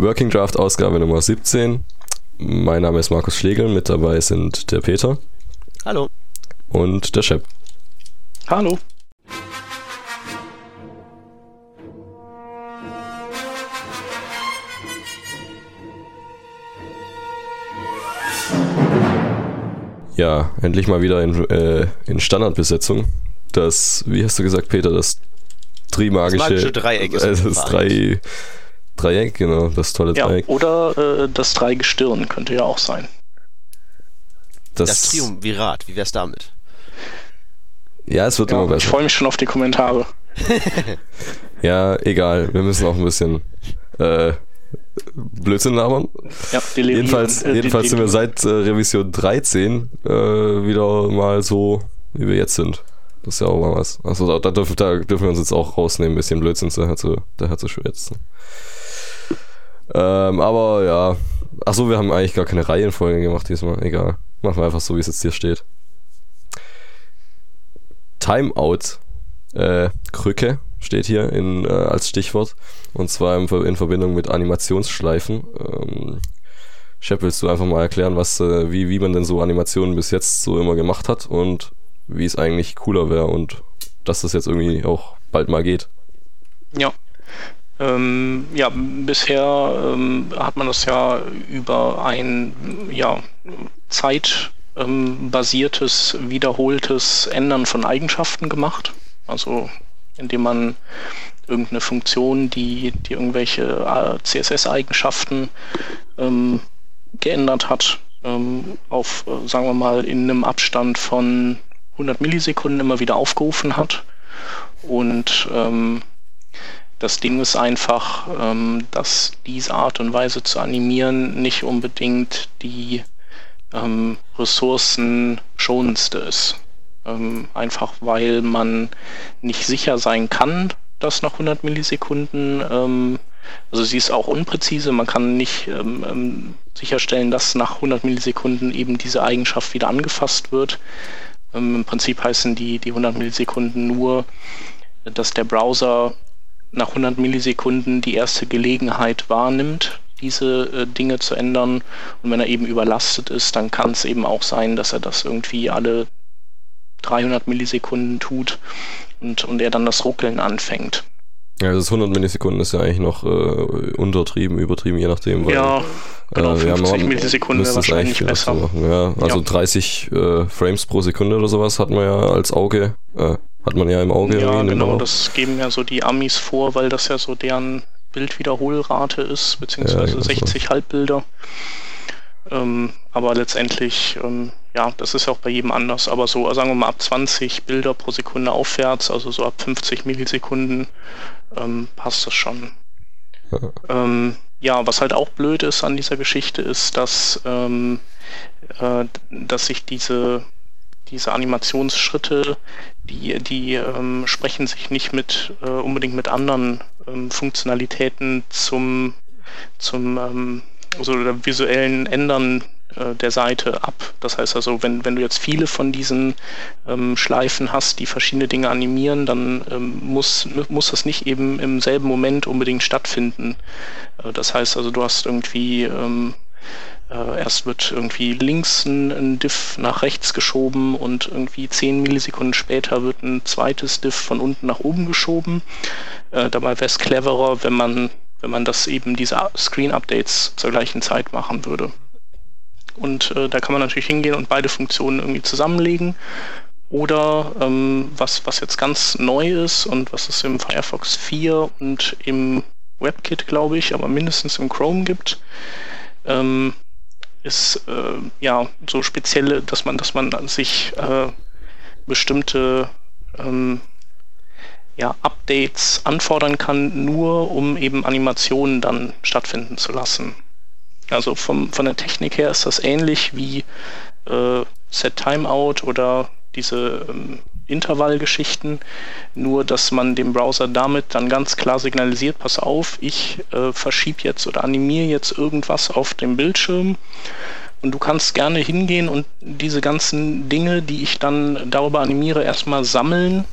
Working Draft Ausgabe Nummer 17. Mein Name ist Markus Schlegel, mit dabei sind der Peter. Hallo. Und der Shep. Hallo. Ja, endlich mal wieder in, äh, in Standardbesetzung. Das, wie hast du gesagt, Peter, das Trimagische. Das magische Dreieck ist. Äh, das drei, Dreieck, genau, das tolle ja, Dreieck. Oder äh, das Dreigestirn könnte ja auch sein. Das, das Triumvirat, wie wär's damit? Ja, es wird ja, immer besser. Ich freue mich schon auf die Kommentare. ja, egal. Wir müssen auch ein bisschen äh, Blödsinn labern. Ja, die jedenfalls äh, jedenfalls die, die, sind wir seit äh, Revision 13 äh, wieder mal so, wie wir jetzt sind. Das ist ja auch mal was. Also da, da, dürfen, da dürfen wir uns jetzt auch rausnehmen, ein bisschen Blödsinn daher zu, daher zu schwätzen. Ähm, aber ja. Achso, wir haben eigentlich gar keine Reihenfolge gemacht diesmal. Egal. Machen wir einfach so, wie es jetzt hier steht. Timeout. Äh, Krücke steht hier in, äh, als Stichwort. Und zwar in, in Verbindung mit Animationsschleifen. Ähm, Shep, willst du einfach mal erklären, was, äh, wie, wie man denn so Animationen bis jetzt so immer gemacht hat und wie es eigentlich cooler wäre und dass das jetzt irgendwie auch bald mal geht? Ja. Ähm, ja, bisher ähm, hat man das ja über ein ja, zeitbasiertes, wiederholtes Ändern von Eigenschaften gemacht. Also indem man irgendeine Funktion, die, die irgendwelche äh, CSS-Eigenschaften ähm, geändert hat, ähm, auf, äh, sagen wir mal, in einem Abstand von 100 Millisekunden immer wieder aufgerufen hat. Und ähm, das Ding ist einfach, ähm, dass diese Art und Weise zu animieren nicht unbedingt die ähm, ressourcenschonendste ist. Ähm, einfach weil man nicht sicher sein kann, dass nach 100 Millisekunden, ähm, also sie ist auch unpräzise, man kann nicht ähm, ähm, sicherstellen, dass nach 100 Millisekunden eben diese Eigenschaft wieder angefasst wird. Ähm, Im Prinzip heißen die, die 100 Millisekunden nur, dass der Browser nach 100 Millisekunden die erste Gelegenheit wahrnimmt, diese äh, Dinge zu ändern. Und wenn er eben überlastet ist, dann kann es eben auch sein, dass er das irgendwie alle 300 Millisekunden tut und, und er dann das Ruckeln anfängt. Ja, das 100 Millisekunden ist ja eigentlich noch äh, untertrieben, übertrieben, je nachdem. Weil, ja, genau, 50 äh, Millisekunden wäre wahrscheinlich besser. Machen, ja. Also ja. 30 äh, Frames pro Sekunde oder sowas hat man ja als Auge, äh, hat man ja im Auge. Ja, genau, das geben ja so die Amis vor, weil das ja so deren Bildwiederholrate ist, beziehungsweise ja, 60 so. Halbbilder. Ähm, aber letztendlich, ähm, ja, das ist ja auch bei jedem anders, aber so, sagen wir mal, ab 20 Bilder pro Sekunde aufwärts, also so ab 50 Millisekunden, ähm, passt das schon. Ja. Ähm, ja, was halt auch blöd ist an dieser Geschichte, ist, dass, ähm, äh, dass sich diese diese Animationsschritte, die, die ähm, sprechen sich nicht mit äh, unbedingt mit anderen ähm, Funktionalitäten zum, zum ähm, also visuellen Ändern äh, der Seite ab. Das heißt also, wenn, wenn du jetzt viele von diesen ähm, Schleifen hast, die verschiedene Dinge animieren, dann ähm, muss, muss das nicht eben im selben Moment unbedingt stattfinden. Äh, das heißt also, du hast irgendwie ähm, äh, erst wird irgendwie links ein, ein, Diff nach rechts geschoben und irgendwie 10 Millisekunden später wird ein zweites Diff von unten nach oben geschoben. Äh, dabei wäre es cleverer, wenn man, wenn man das eben diese Screen-Updates zur gleichen Zeit machen würde. Und äh, da kann man natürlich hingehen und beide Funktionen irgendwie zusammenlegen. Oder ähm, was, was jetzt ganz neu ist und was es im Firefox 4 und im WebKit, glaube ich, aber mindestens im Chrome gibt, ähm, ist äh, ja so spezielle, dass man, dass man sich äh, bestimmte ähm, ja, Updates anfordern kann, nur um eben Animationen dann stattfinden zu lassen. Also vom, von der Technik her ist das ähnlich wie äh, Set Timeout oder diese ähm, Intervallgeschichten, nur dass man dem Browser damit dann ganz klar signalisiert, pass auf, ich äh, verschiebe jetzt oder animiere jetzt irgendwas auf dem Bildschirm und du kannst gerne hingehen und diese ganzen Dinge, die ich dann darüber animiere, erstmal sammeln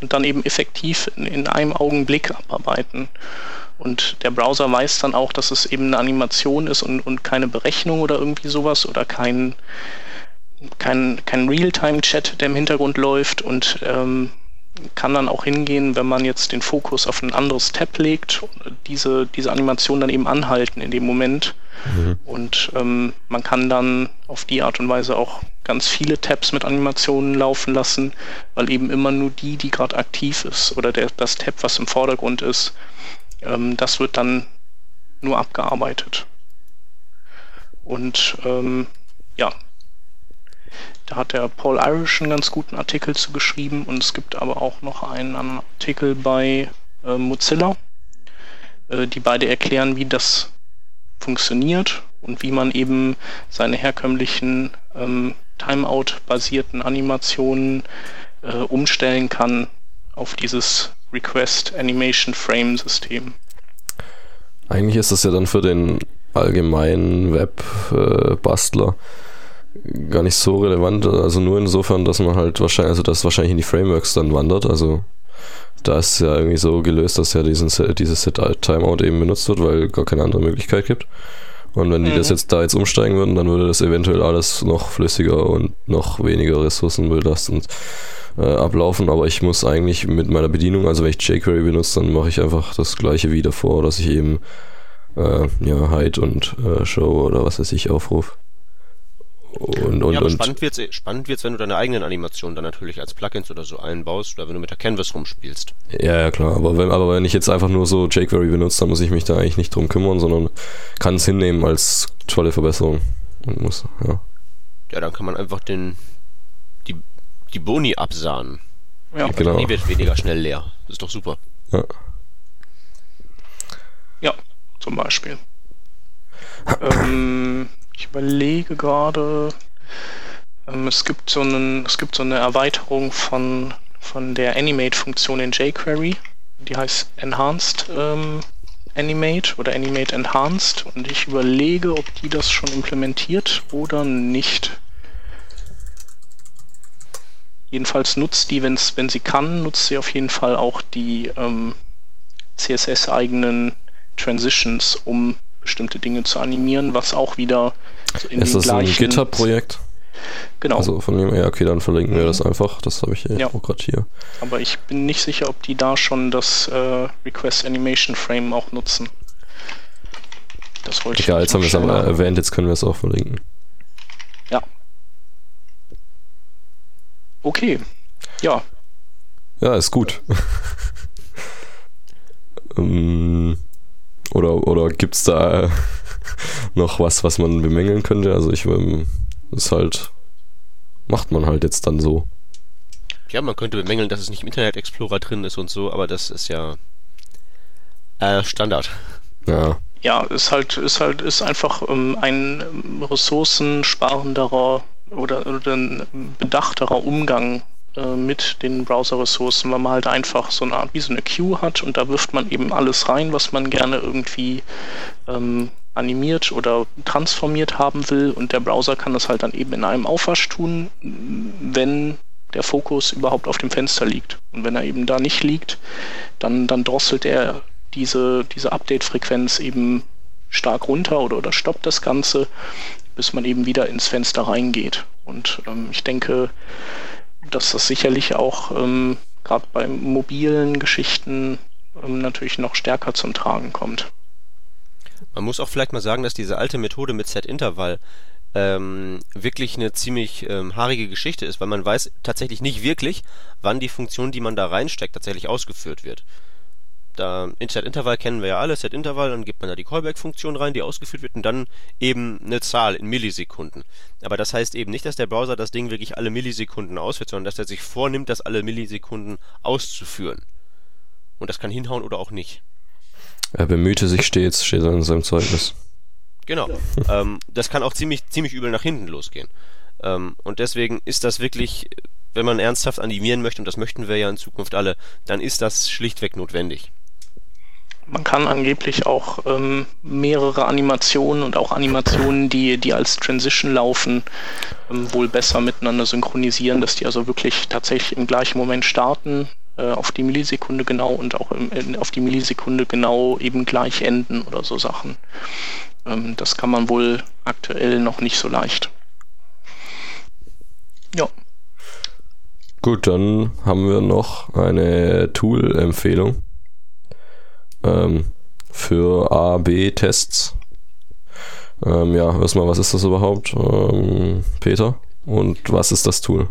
und dann eben effektiv in, in einem Augenblick abarbeiten. Und der Browser weiß dann auch, dass es eben eine Animation ist und, und keine Berechnung oder irgendwie sowas oder kein, kein, kein Realtime-Chat, der im Hintergrund läuft und ähm, kann dann auch hingehen, wenn man jetzt den Fokus auf ein anderes Tab legt, diese, diese Animation dann eben anhalten in dem Moment. Mhm. Und ähm, man kann dann auf die Art und Weise auch ganz viele Tabs mit Animationen laufen lassen, weil eben immer nur die, die gerade aktiv ist oder der, das Tab, was im Vordergrund ist, ähm, das wird dann nur abgearbeitet. Und ähm, ja, da hat der Paul Irish einen ganz guten Artikel zu geschrieben und es gibt aber auch noch einen Artikel bei äh, Mozilla, äh, die beide erklären, wie das funktioniert und wie man eben seine herkömmlichen ähm, Timeout-basierten Animationen äh, umstellen kann auf dieses Request Animation Frame System. Eigentlich ist das ja dann für den allgemeinen Web-Bastler gar nicht so relevant, also nur insofern, dass man halt wahrscheinlich, also das wahrscheinlich in die Frameworks dann wandert, also da ist es ja irgendwie so gelöst, dass ja diesen, dieses Set Timeout eben benutzt wird, weil gar keine andere Möglichkeit gibt. Und wenn die mhm. das jetzt da jetzt umsteigen würden, dann würde das eventuell alles noch flüssiger und noch weniger ressourcenbelastend äh, ablaufen. Aber ich muss eigentlich mit meiner Bedienung, also wenn ich jQuery benutze, dann mache ich einfach das gleiche wie davor, dass ich eben äh, ja, Hide und äh, Show oder was weiß ich aufrufe. Und, und, ja, aber spannend wird's, spannend wird's, wenn du deine eigenen Animationen dann natürlich als Plugins oder so einbaust oder wenn du mit der Canvas rumspielst. Ja, ja, klar. Aber wenn, aber wenn ich jetzt einfach nur so jQuery benutze, dann muss ich mich da eigentlich nicht drum kümmern, sondern kann es hinnehmen als tolle Verbesserung. Und muss, ja. Ja, dann kann man einfach den, die, die Boni absahnen. Ja, die genau. Die wird weniger schnell leer. Das ist doch super. Ja. Ja, zum Beispiel. ähm, ich überlege gerade, ähm, es gibt so einen, es gibt so eine Erweiterung von, von der Animate-Funktion in jQuery, die heißt Enhanced ähm, Animate oder Animate Enhanced und ich überlege, ob die das schon implementiert oder nicht. Jedenfalls nutzt die, wenn's, wenn sie kann, nutzt sie auf jeden Fall auch die ähm, CSS-eigenen Transitions, um bestimmte Dinge zu animieren, was auch wieder so in Ist das ein GitHub-Projekt? Genau. Also von dem her, okay, dann verlinken wir das einfach. Das habe ich ja. auch gerade hier. Aber ich bin nicht sicher, ob die da schon das äh, Request Animation Frame auch nutzen. Das wollte Egal, ich jetzt haben wir es aber erwähnt, jetzt können wir es auch verlinken. Ja. Okay. Ja. Ja, ist gut. ähm, oder, oder gibt es da noch was, was man bemängeln könnte? Also ich ist halt, macht man halt jetzt dann so. Ja, man könnte bemängeln, dass es nicht im Internet Explorer drin ist und so, aber das ist ja äh, Standard. Ja. Ja, ist halt, ist halt, ist einfach ähm, ein ressourcensparenderer oder, oder ein bedachterer Umgang äh, mit den Browser-Ressourcen, weil man halt einfach so eine Art wie so eine Queue hat und da wirft man eben alles rein, was man gerne irgendwie ähm, animiert oder transformiert haben will und der Browser kann das halt dann eben in einem Aufwasch tun, wenn der Fokus überhaupt auf dem Fenster liegt. Und wenn er eben da nicht liegt, dann, dann drosselt er diese, diese Update-Frequenz eben stark runter oder, oder stoppt das Ganze, bis man eben wieder ins Fenster reingeht. Und ähm, ich denke, dass das sicherlich auch ähm, gerade bei mobilen Geschichten ähm, natürlich noch stärker zum Tragen kommt. Man muss auch vielleicht mal sagen, dass diese alte Methode mit Set-Intervall ähm, wirklich eine ziemlich ähm, haarige Geschichte ist, weil man weiß tatsächlich nicht wirklich, wann die Funktion, die man da reinsteckt, tatsächlich ausgeführt wird da in Set-Intervall kennen wir ja alle, Set-Intervall, dann gibt man da die Callback-Funktion rein, die ausgeführt wird und dann eben eine Zahl in Millisekunden. Aber das heißt eben nicht, dass der Browser das Ding wirklich alle Millisekunden ausführt, sondern dass er sich vornimmt, das alle Millisekunden auszuführen. Und das kann hinhauen oder auch nicht. Er bemühte sich stets, steht in seinem Zeugnis. Genau. ähm, das kann auch ziemlich, ziemlich übel nach hinten losgehen. Ähm, und deswegen ist das wirklich, wenn man ernsthaft animieren möchte, und das möchten wir ja in Zukunft alle, dann ist das schlichtweg notwendig man kann angeblich auch ähm, mehrere Animationen und auch Animationen, die, die als Transition laufen, ähm, wohl besser miteinander synchronisieren, dass die also wirklich tatsächlich im gleichen Moment starten, äh, auf die Millisekunde genau und auch im, auf die Millisekunde genau eben gleich enden oder so Sachen. Ähm, das kann man wohl aktuell noch nicht so leicht. Ja. Gut, dann haben wir noch eine Tool-Empfehlung ähm, für A-B-Tests. Ähm, ja, erstmal, was ist das überhaupt, ähm, Peter? Und was ist das Tool,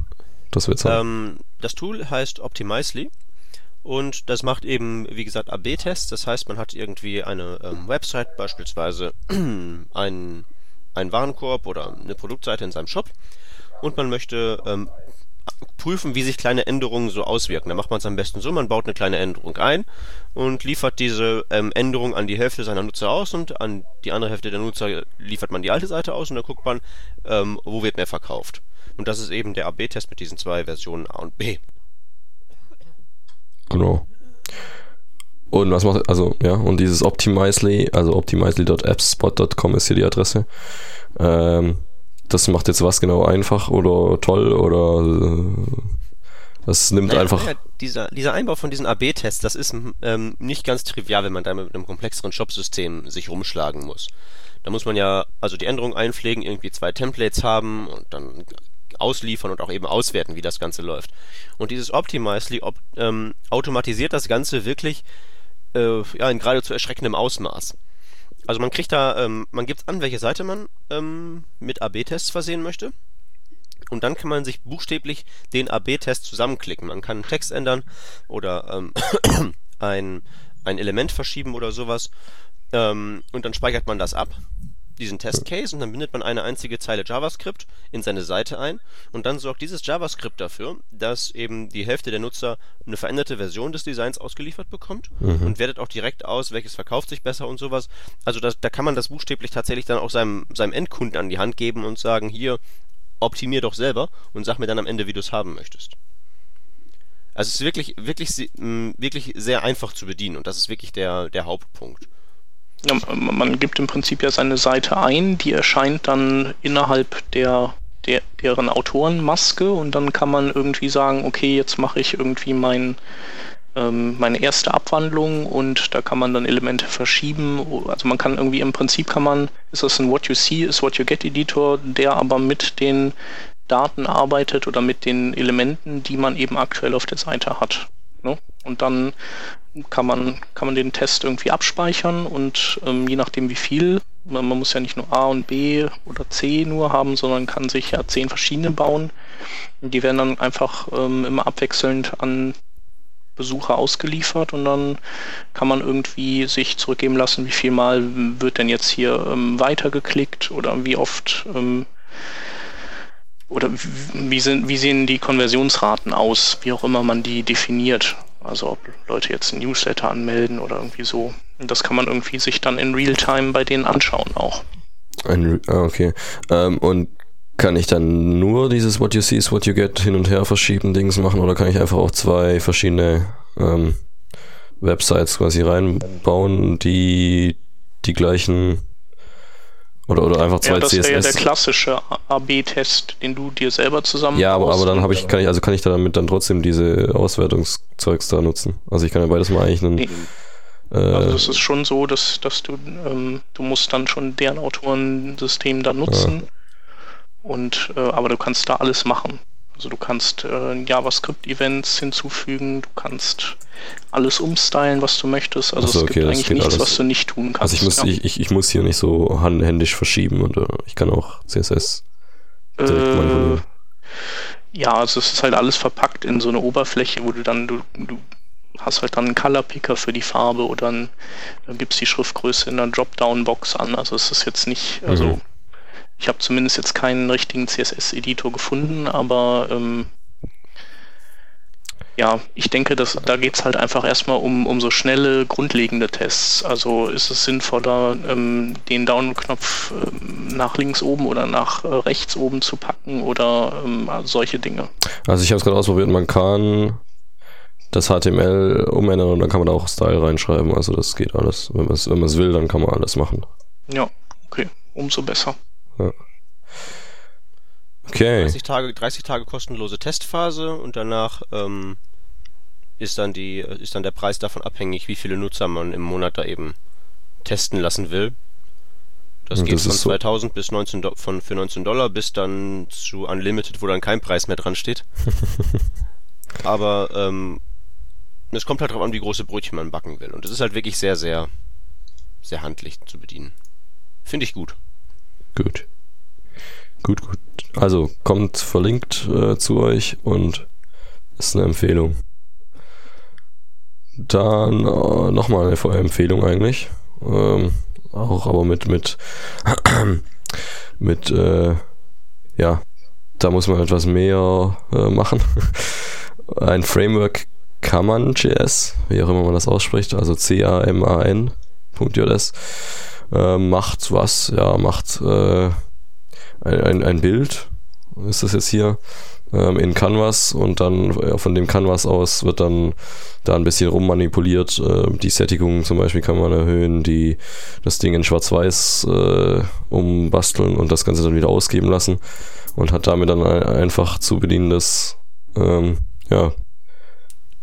das wir jetzt haben? Ähm, das Tool heißt Optimizely und das macht eben, wie gesagt, AB-Tests. Das heißt, man hat irgendwie eine ähm, Website, beispielsweise einen, einen Warenkorb oder eine Produktseite in seinem Shop und man möchte ähm, prüfen, wie sich kleine Änderungen so auswirken. Da macht man es am besten so, man baut eine kleine Änderung ein und liefert diese ähm, Änderung an die Hälfte seiner Nutzer aus und an die andere Hälfte der Nutzer liefert man die alte Seite aus und dann guckt man, ähm, wo wird mehr verkauft. Und das ist eben der AB-Test mit diesen zwei Versionen A und B. Genau. Und was macht, also, ja, und dieses Optimizely, also optimizely.appspot.com ist hier die Adresse. Ähm, das macht jetzt was genau einfach oder toll oder äh, das nimmt naja, einfach. Naja, dieser, dieser Einbau von diesen AB-Tests, das ist ähm, nicht ganz trivial, wenn man da mit einem komplexeren Shop-System sich rumschlagen muss. Da muss man ja also die Änderung einpflegen, irgendwie zwei Templates haben und dann ausliefern und auch eben auswerten, wie das Ganze läuft. Und dieses Optimizely op ähm, automatisiert das Ganze wirklich äh, ja, in geradezu erschreckendem Ausmaß. Also man kriegt da, ähm, man gibt an, welche Seite man ähm, mit AB-Tests versehen möchte. Und dann kann man sich buchstäblich den AB-Test zusammenklicken. Man kann Text ändern oder ähm, ein, ein Element verschieben oder sowas. Ähm, und dann speichert man das ab diesen Testcase und dann bindet man eine einzige Zeile JavaScript in seine Seite ein und dann sorgt dieses JavaScript dafür, dass eben die Hälfte der Nutzer eine veränderte Version des Designs ausgeliefert bekommt mhm. und wertet auch direkt aus, welches verkauft sich besser und sowas. Also das, da kann man das buchstäblich tatsächlich dann auch seinem, seinem Endkunden an die Hand geben und sagen, hier, optimier doch selber und sag mir dann am Ende, wie du es haben möchtest. Also es ist wirklich, wirklich, wirklich sehr einfach zu bedienen und das ist wirklich der, der Hauptpunkt. Ja, man gibt im Prinzip ja seine Seite ein, die erscheint dann innerhalb der, der deren Autorenmaske und dann kann man irgendwie sagen, okay, jetzt mache ich irgendwie mein, ähm, meine erste Abwandlung und da kann man dann Elemente verschieben. Also man kann irgendwie im Prinzip kann man, ist das ein What You See, ist What You Get Editor, der aber mit den Daten arbeitet oder mit den Elementen, die man eben aktuell auf der Seite hat. Ne? Und dann kann man, kann man den Test irgendwie abspeichern und ähm, je nachdem wie viel, man, man, muss ja nicht nur A und B oder C nur haben, sondern kann sich ja zehn verschiedene bauen. Die werden dann einfach ähm, immer abwechselnd an Besucher ausgeliefert und dann kann man irgendwie sich zurückgeben lassen, wie viel Mal wird denn jetzt hier ähm, weitergeklickt oder wie oft ähm, oder wie, sind, wie sehen die Konversionsraten aus, wie auch immer man die definiert. Also ob Leute jetzt ein Newsletter anmelden oder irgendwie so. Und das kann man irgendwie sich dann in Realtime bei denen anschauen auch. Ein, ah, okay. Ähm, und kann ich dann nur dieses What You See is What You Get hin und her verschieben Dings machen oder kann ich einfach auch zwei verschiedene ähm, Websites quasi reinbauen, die die gleichen oder, oder einfach zwei ja, das CSS. Das wäre der klassische AB-Test, den du dir selber zusammen Ja, aber, aber dann habe ich, kann ich, also kann ich damit dann trotzdem diese Auswertungszeugs da nutzen. Also ich kann ja beides mal eigentlich einen. Nee. Äh, also das ist schon so, dass, dass du, ähm, du musst dann schon deren Autorensystem da nutzen. Ja. Und äh, aber du kannst da alles machen. Also du kannst äh, JavaScript-Events hinzufügen, du kannst alles umstylen, was du möchtest. Also so, es gibt eigentlich nichts, alles. was du nicht tun kannst. Also ich muss, ja. ich, ich, ich, muss hier nicht so handhändisch verschieben und uh, ich kann auch CSS direkt äh, manipulieren. Ja, also es ist halt alles verpackt in so eine Oberfläche, wo du dann, du, du hast halt dann einen Color Picker für die Farbe oder dann, dann gibst die Schriftgröße in der Dropdown-Box an. Also es ist jetzt nicht, also mhm. Ich habe zumindest jetzt keinen richtigen CSS-Editor gefunden, aber ähm, ja, ich denke, dass, da geht es halt einfach erstmal um, um so schnelle, grundlegende Tests. Also ist es sinnvoller, ähm, den Down-Knopf ähm, nach links oben oder nach äh, rechts oben zu packen oder ähm, solche Dinge. Also ich habe es gerade ausprobiert, man kann das HTML umändern und dann kann man da auch Style reinschreiben. Also das geht alles. Wenn man es wenn will, dann kann man alles machen. Ja, okay, umso besser. Ja. Okay. 30 Tage, 30 Tage kostenlose Testphase und danach ähm, ist dann die, ist dann der Preis davon abhängig, wie viele Nutzer man im Monat da eben testen lassen will. Das geht das von 2000 so bis 19 Do von für 19 Dollar bis dann zu Unlimited, wo dann kein Preis mehr dran steht. Aber ähm, es kommt halt darauf an, wie große Brötchen man backen will. Und es ist halt wirklich sehr, sehr, sehr handlich zu bedienen. Finde ich gut. Gut. Gut, gut. Also kommt verlinkt äh, zu euch und ist eine Empfehlung. Dann äh, nochmal eine Empfehlung eigentlich. Ähm, auch aber mit, mit, mit, äh, ja, da muss man etwas mehr äh, machen. Ein Framework Kaman.js, wie auch immer man das ausspricht, also C-A-M-A-N.js, äh, macht was, ja, macht äh, ein, ein, Bild, ist das jetzt hier, ähm, in Canvas und dann ja, von dem Canvas aus wird dann da ein bisschen rummanipuliert. Äh, die Sättigung zum Beispiel kann man erhöhen, die, das Ding in Schwarz-Weiß äh, umbasteln und das Ganze dann wieder ausgeben lassen und hat damit dann ein einfach zu bedienendes ähm, ja,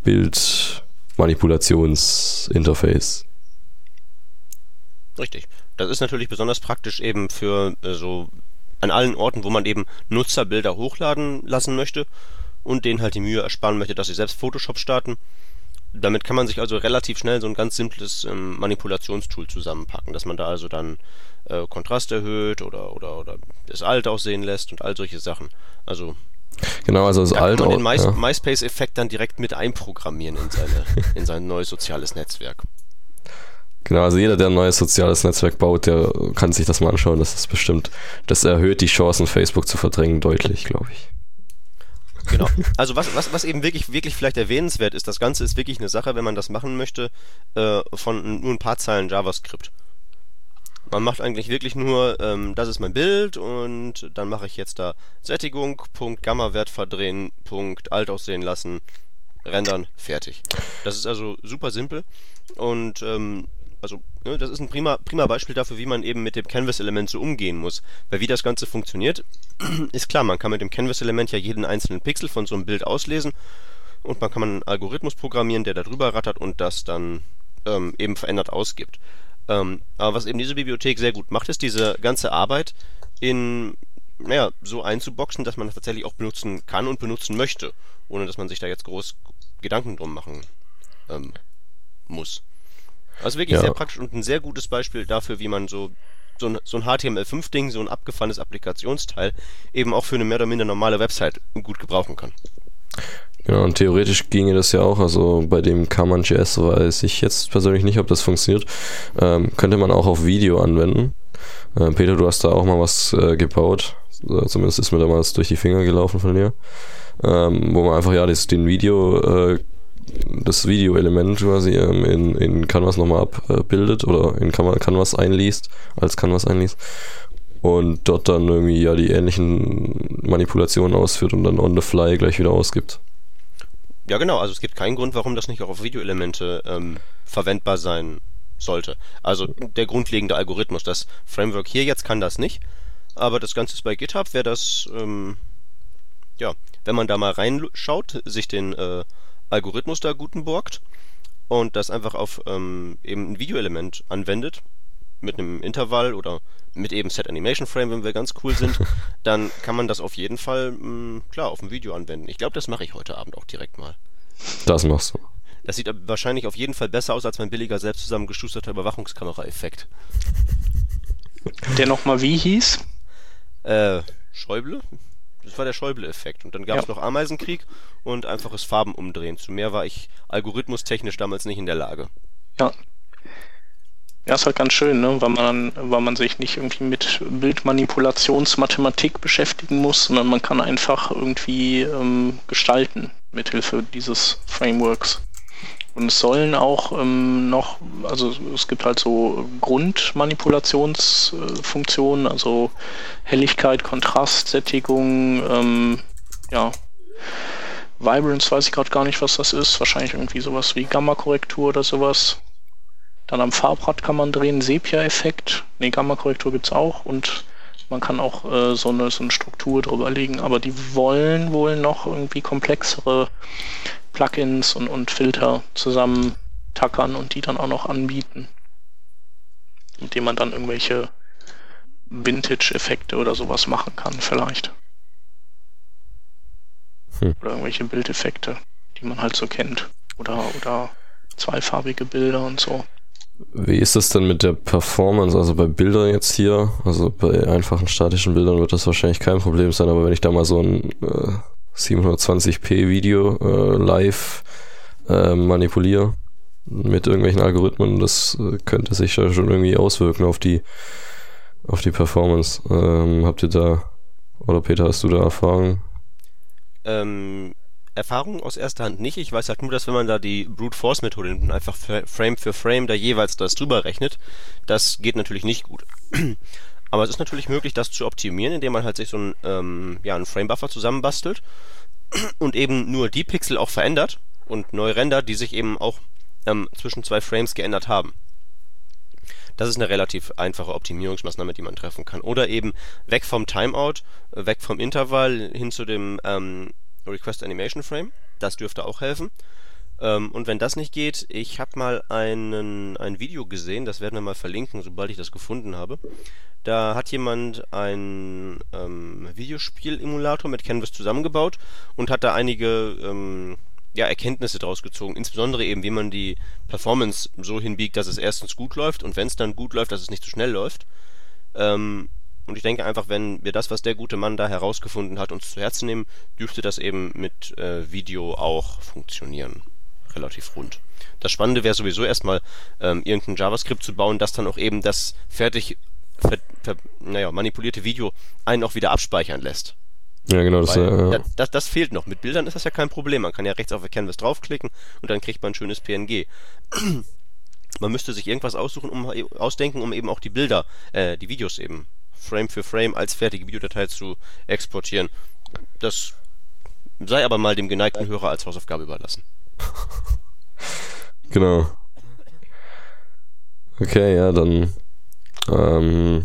Bildmanipulationsinterface. Richtig. Das ist natürlich besonders praktisch eben für äh, so an allen Orten, wo man eben Nutzerbilder hochladen lassen möchte und denen halt die Mühe ersparen möchte, dass sie selbst Photoshop starten. Damit kann man sich also relativ schnell so ein ganz simples ähm, Manipulationstool zusammenpacken, dass man da also dann äh, Kontrast erhöht oder, oder, oder es alt aussehen lässt und all solche Sachen. Also Genau, also das da alt kann man den My ja. MySpace-Effekt dann direkt mit einprogrammieren in, seine, in sein neues soziales Netzwerk. Genau, also jeder, der ein neues soziales Netzwerk baut, der kann sich das mal anschauen. Das ist bestimmt, das erhöht die Chancen, Facebook zu verdrängen, deutlich, glaube ich. Genau. Also was, was, was eben wirklich, wirklich vielleicht erwähnenswert ist, das Ganze ist wirklich eine Sache, wenn man das machen möchte, äh, von nur ein paar Zeilen JavaScript. Man macht eigentlich wirklich nur, ähm, das ist mein Bild und dann mache ich jetzt da Sättigung, Punkt, Gamma-Wert verdrehen, Punkt, alt aussehen lassen, rendern, fertig. Das ist also super simpel und ähm, also ne, das ist ein prima, prima Beispiel dafür, wie man eben mit dem Canvas-Element so umgehen muss. Weil wie das Ganze funktioniert, ist klar, man kann mit dem Canvas-Element ja jeden einzelnen Pixel von so einem Bild auslesen und man kann einen Algorithmus programmieren, der da drüber rattert und das dann ähm, eben verändert ausgibt. Ähm, aber was eben diese Bibliothek sehr gut macht, ist diese ganze Arbeit in naja, so einzuboxen, dass man das tatsächlich auch benutzen kann und benutzen möchte, ohne dass man sich da jetzt groß Gedanken drum machen ähm, muss. Also wirklich ja. sehr praktisch und ein sehr gutes Beispiel dafür, wie man so so ein, so ein HTML5-Ding, so ein abgefahrenes Applikationsteil, eben auch für eine mehr oder minder normale Website gut gebrauchen kann. Genau, und theoretisch ginge das ja auch. Also bei dem Kaman.js weiß ich jetzt persönlich nicht, ob das funktioniert. Ähm, könnte man auch auf Video anwenden. Äh, Peter, du hast da auch mal was äh, gebaut. Zumindest ist mir da mal was durch die Finger gelaufen von dir. Ähm, wo man einfach ja das, den Video äh, das Video-Element quasi ähm, in, in Canvas nochmal abbildet oder in Canvas einliest, als Canvas einliest und dort dann irgendwie ja die ähnlichen Manipulationen ausführt und dann on the fly gleich wieder ausgibt. Ja genau, also es gibt keinen Grund, warum das nicht auch auf Videoelemente ähm, verwendbar sein sollte. Also der grundlegende Algorithmus, das Framework hier jetzt kann das nicht, aber das Ganze ist bei GitHub, wäre das, ähm, ja, wenn man da mal reinschaut, sich den äh, Algorithmus da gutenborgt und das einfach auf ähm, eben ein Videoelement anwendet, mit einem Intervall oder mit eben Set Animation Frame, wenn wir ganz cool sind, dann kann man das auf jeden Fall mh, hm, klar auf ein Video anwenden. Ich glaube, das mache ich heute Abend auch direkt mal. Das machst du. Das sieht wahrscheinlich auf jeden Fall besser aus als mein billiger selbst zusammengeschusterter Überwachungskamera-Effekt. Der nochmal wie hieß? Äh, Schäuble? Das war der Schäuble-Effekt. Und dann gab es ja. noch Ameisenkrieg und einfaches Farben umdrehen. Zu mehr war ich algorithmustechnisch damals nicht in der Lage. Ja. Ja, ist halt ganz schön, ne? weil, man, weil man sich nicht irgendwie mit Bildmanipulationsmathematik beschäftigen muss, sondern man kann einfach irgendwie ähm, gestalten mithilfe dieses Frameworks. Und es sollen auch ähm, noch, also es gibt halt so Grundmanipulationsfunktionen, äh, also Helligkeit, Kontrast, Sättigung, ähm, ja, Vibrance weiß ich gerade gar nicht, was das ist. Wahrscheinlich irgendwie sowas wie Gamma-Korrektur oder sowas. Dann am Farbrad kann man drehen, Sepia-Effekt. Ne, Gamma-Korrektur gibt's auch und man kann auch äh, so, eine, so eine Struktur drüber legen, aber die wollen wohl noch irgendwie komplexere Plugins und, und Filter zusammen tackern und die dann auch noch anbieten. Mit dem man dann irgendwelche Vintage-Effekte oder sowas machen kann, vielleicht. Hm. Oder irgendwelche Bildeffekte, die man halt so kennt. Oder, oder zweifarbige Bilder und so. Wie ist das denn mit der Performance? Also bei Bildern jetzt hier, also bei einfachen statischen Bildern wird das wahrscheinlich kein Problem sein, aber wenn ich da mal so ein äh, 720p Video äh, live äh, manipuliere mit irgendwelchen Algorithmen, das äh, könnte sich ja schon irgendwie auswirken auf die auf die Performance. Ähm, habt ihr da oder Peter, hast du da Erfahrung? Ähm, Erfahrung aus erster Hand nicht. Ich weiß halt nur, dass wenn man da die Brute Force Methode nimmt und einfach Frame für Frame da jeweils das drüber rechnet, das geht natürlich nicht gut. Aber es ist natürlich möglich, das zu optimieren, indem man halt sich so einen, ähm, ja, einen Frame Buffer zusammenbastelt und eben nur die Pixel auch verändert und neu rendert, die sich eben auch ähm, zwischen zwei Frames geändert haben. Das ist eine relativ einfache Optimierungsmaßnahme, die man treffen kann. Oder eben weg vom Timeout, weg vom Intervall hin zu dem ähm, Request Animation Frame. Das dürfte auch helfen. Ähm, und wenn das nicht geht, ich habe mal einen, ein Video gesehen, das werden wir mal verlinken, sobald ich das gefunden habe. Da hat jemand ein ähm, Videospiel-Emulator mit Canvas zusammengebaut und hat da einige ähm, ja, Erkenntnisse draus gezogen. Insbesondere eben, wie man die Performance so hinbiegt, dass es erstens gut läuft und wenn es dann gut läuft, dass es nicht zu schnell läuft. Ähm, und ich denke einfach, wenn wir das, was der gute Mann da herausgefunden hat, uns zu Herzen nehmen, dürfte das eben mit äh, Video auch funktionieren. Relativ rund. Das Spannende wäre sowieso erstmal, ähm, irgendein JavaScript zu bauen, das dann auch eben das fertig ver, ver, naja, manipulierte Video einen auch wieder abspeichern lässt. Ja, genau. Das, Weil, ja. das, das, fehlt noch. Mit Bildern ist das ja kein Problem. Man kann ja rechts auf der Canvas draufklicken und dann kriegt man ein schönes PNG. man müsste sich irgendwas aussuchen, um, ausdenken, um eben auch die Bilder, äh, die Videos eben Frame für Frame als fertige Videodatei zu exportieren. Das sei aber mal dem geneigten Hörer als Hausaufgabe überlassen. genau. Okay, ja, dann, ähm,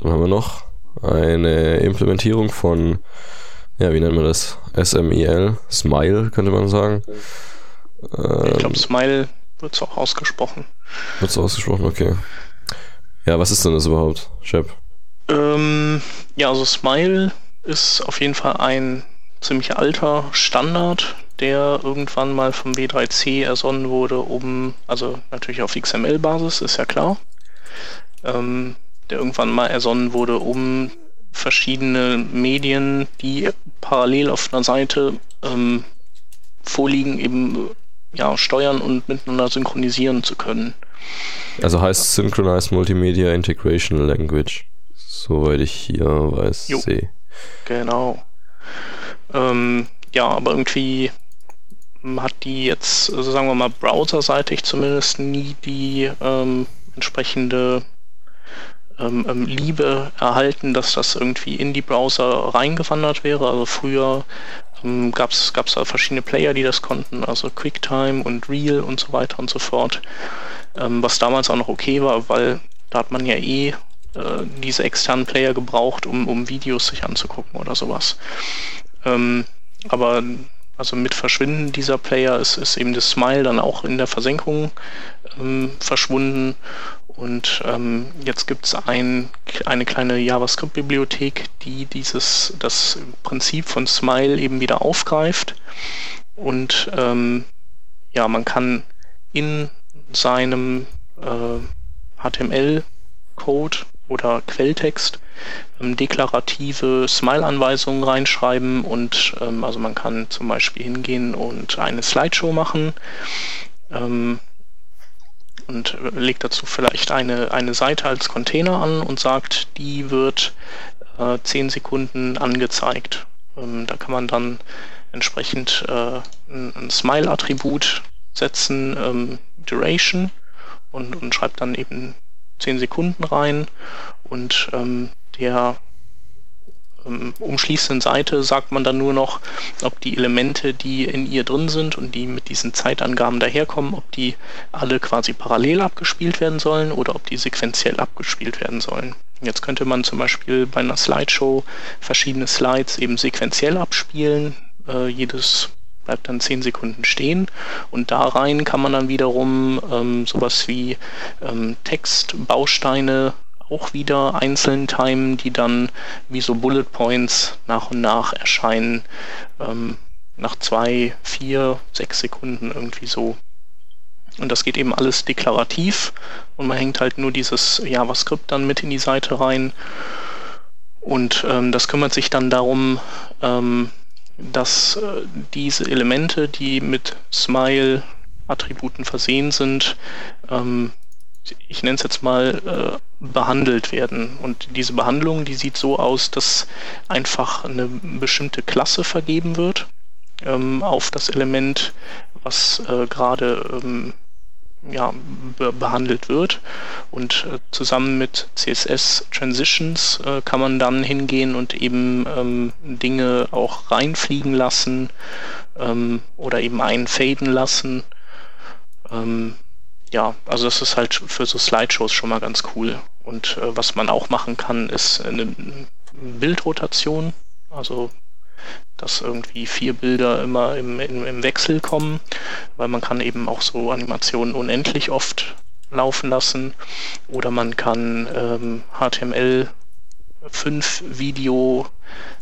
dann haben wir noch eine Implementierung von, ja, wie nennt man das? SMIL, Smile könnte man sagen. Ähm, ich glaube, Smile wird es auch ausgesprochen. Wird es ausgesprochen, okay. Ja, was ist denn das überhaupt, Shep? Ähm, ja, also Smile ist auf jeden Fall ein ziemlich alter Standard, der irgendwann mal vom W3C ersonnen wurde, um, also natürlich auf XML-Basis, ist ja klar, ähm, der irgendwann mal ersonnen wurde, um verschiedene Medien, die parallel auf einer Seite ähm, vorliegen, eben ja, steuern und miteinander synchronisieren zu können. Also heißt Synchronized Multimedia Integration Language soweit ich hier weiß, jo. sehe. Genau. Ähm, ja, aber irgendwie hat die jetzt, also sagen wir mal, browserseitig zumindest nie die ähm, entsprechende ähm, ähm Liebe erhalten, dass das irgendwie in die Browser reingewandert wäre. Also früher ähm, gab es da verschiedene Player, die das konnten, also QuickTime und Real und so weiter und so fort. Ähm, was damals auch noch okay war, weil da hat man ja eh äh, diese externen Player gebraucht, um, um Videos sich anzugucken oder sowas. Ähm, aber also mit Verschwinden dieser Player ist, ist eben das Smile dann auch in der Versenkung ähm, verschwunden. Und ähm, jetzt gibt es ein, eine kleine JavaScript-Bibliothek, die dieses das Prinzip von Smile eben wieder aufgreift. Und ähm, ja, man kann in seinem äh, HTML-Code oder Quelltext ähm, deklarative Smile-Anweisungen reinschreiben und ähm, also man kann zum Beispiel hingehen und eine Slideshow machen ähm, und legt dazu vielleicht eine, eine Seite als Container an und sagt, die wird äh, 10 Sekunden angezeigt. Ähm, da kann man dann entsprechend äh, ein, ein Smile-Attribut setzen, ähm, Duration und, und schreibt dann eben 10 Sekunden rein und ähm, der ähm, umschließenden Seite sagt man dann nur noch, ob die Elemente, die in ihr drin sind und die mit diesen Zeitangaben daherkommen, ob die alle quasi parallel abgespielt werden sollen oder ob die sequenziell abgespielt werden sollen. Jetzt könnte man zum Beispiel bei einer Slideshow verschiedene Slides eben sequenziell abspielen, äh, jedes bleibt dann 10 Sekunden stehen und da rein kann man dann wiederum ähm, sowas wie ähm, Textbausteine auch wieder einzeln timen, die dann wie so Bullet Points nach und nach erscheinen, ähm, nach zwei, vier, sechs Sekunden irgendwie so. Und das geht eben alles deklarativ und man hängt halt nur dieses JavaScript dann mit in die Seite rein. Und ähm, das kümmert sich dann darum, ähm, dass äh, diese Elemente, die mit Smile-Attributen versehen sind, ähm, ich nenne es jetzt mal, äh, behandelt werden. Und diese Behandlung, die sieht so aus, dass einfach eine bestimmte Klasse vergeben wird ähm, auf das Element, was äh, gerade ähm, ja, be behandelt wird. Und äh, zusammen mit CSS Transitions äh, kann man dann hingehen und eben ähm, Dinge auch reinfliegen lassen ähm, oder eben einfaden lassen. Ähm, ja, also das ist halt für so Slideshows schon mal ganz cool. Und äh, was man auch machen kann, ist eine Bildrotation. Also dass irgendwie vier Bilder immer im, im, im Wechsel kommen, weil man kann eben auch so Animationen unendlich oft laufen lassen oder man kann ähm, HTML 5 Video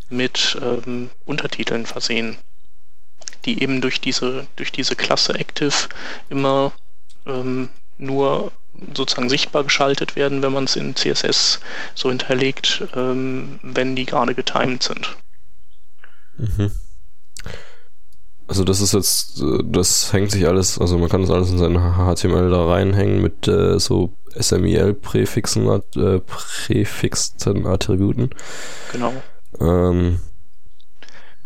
mit ähm, Untertiteln versehen, die eben durch diese, durch diese Klasse Active immer ähm, nur sozusagen sichtbar geschaltet werden, wenn man es in CSS so hinterlegt, ähm, wenn die gerade getimed sind. Mhm. Also das ist jetzt, äh, das hängt sich alles, also man kann das alles in sein HTML da reinhängen mit äh, so SMIL-Präfixen, äh, präfixten Attributen. Genau. Ähm,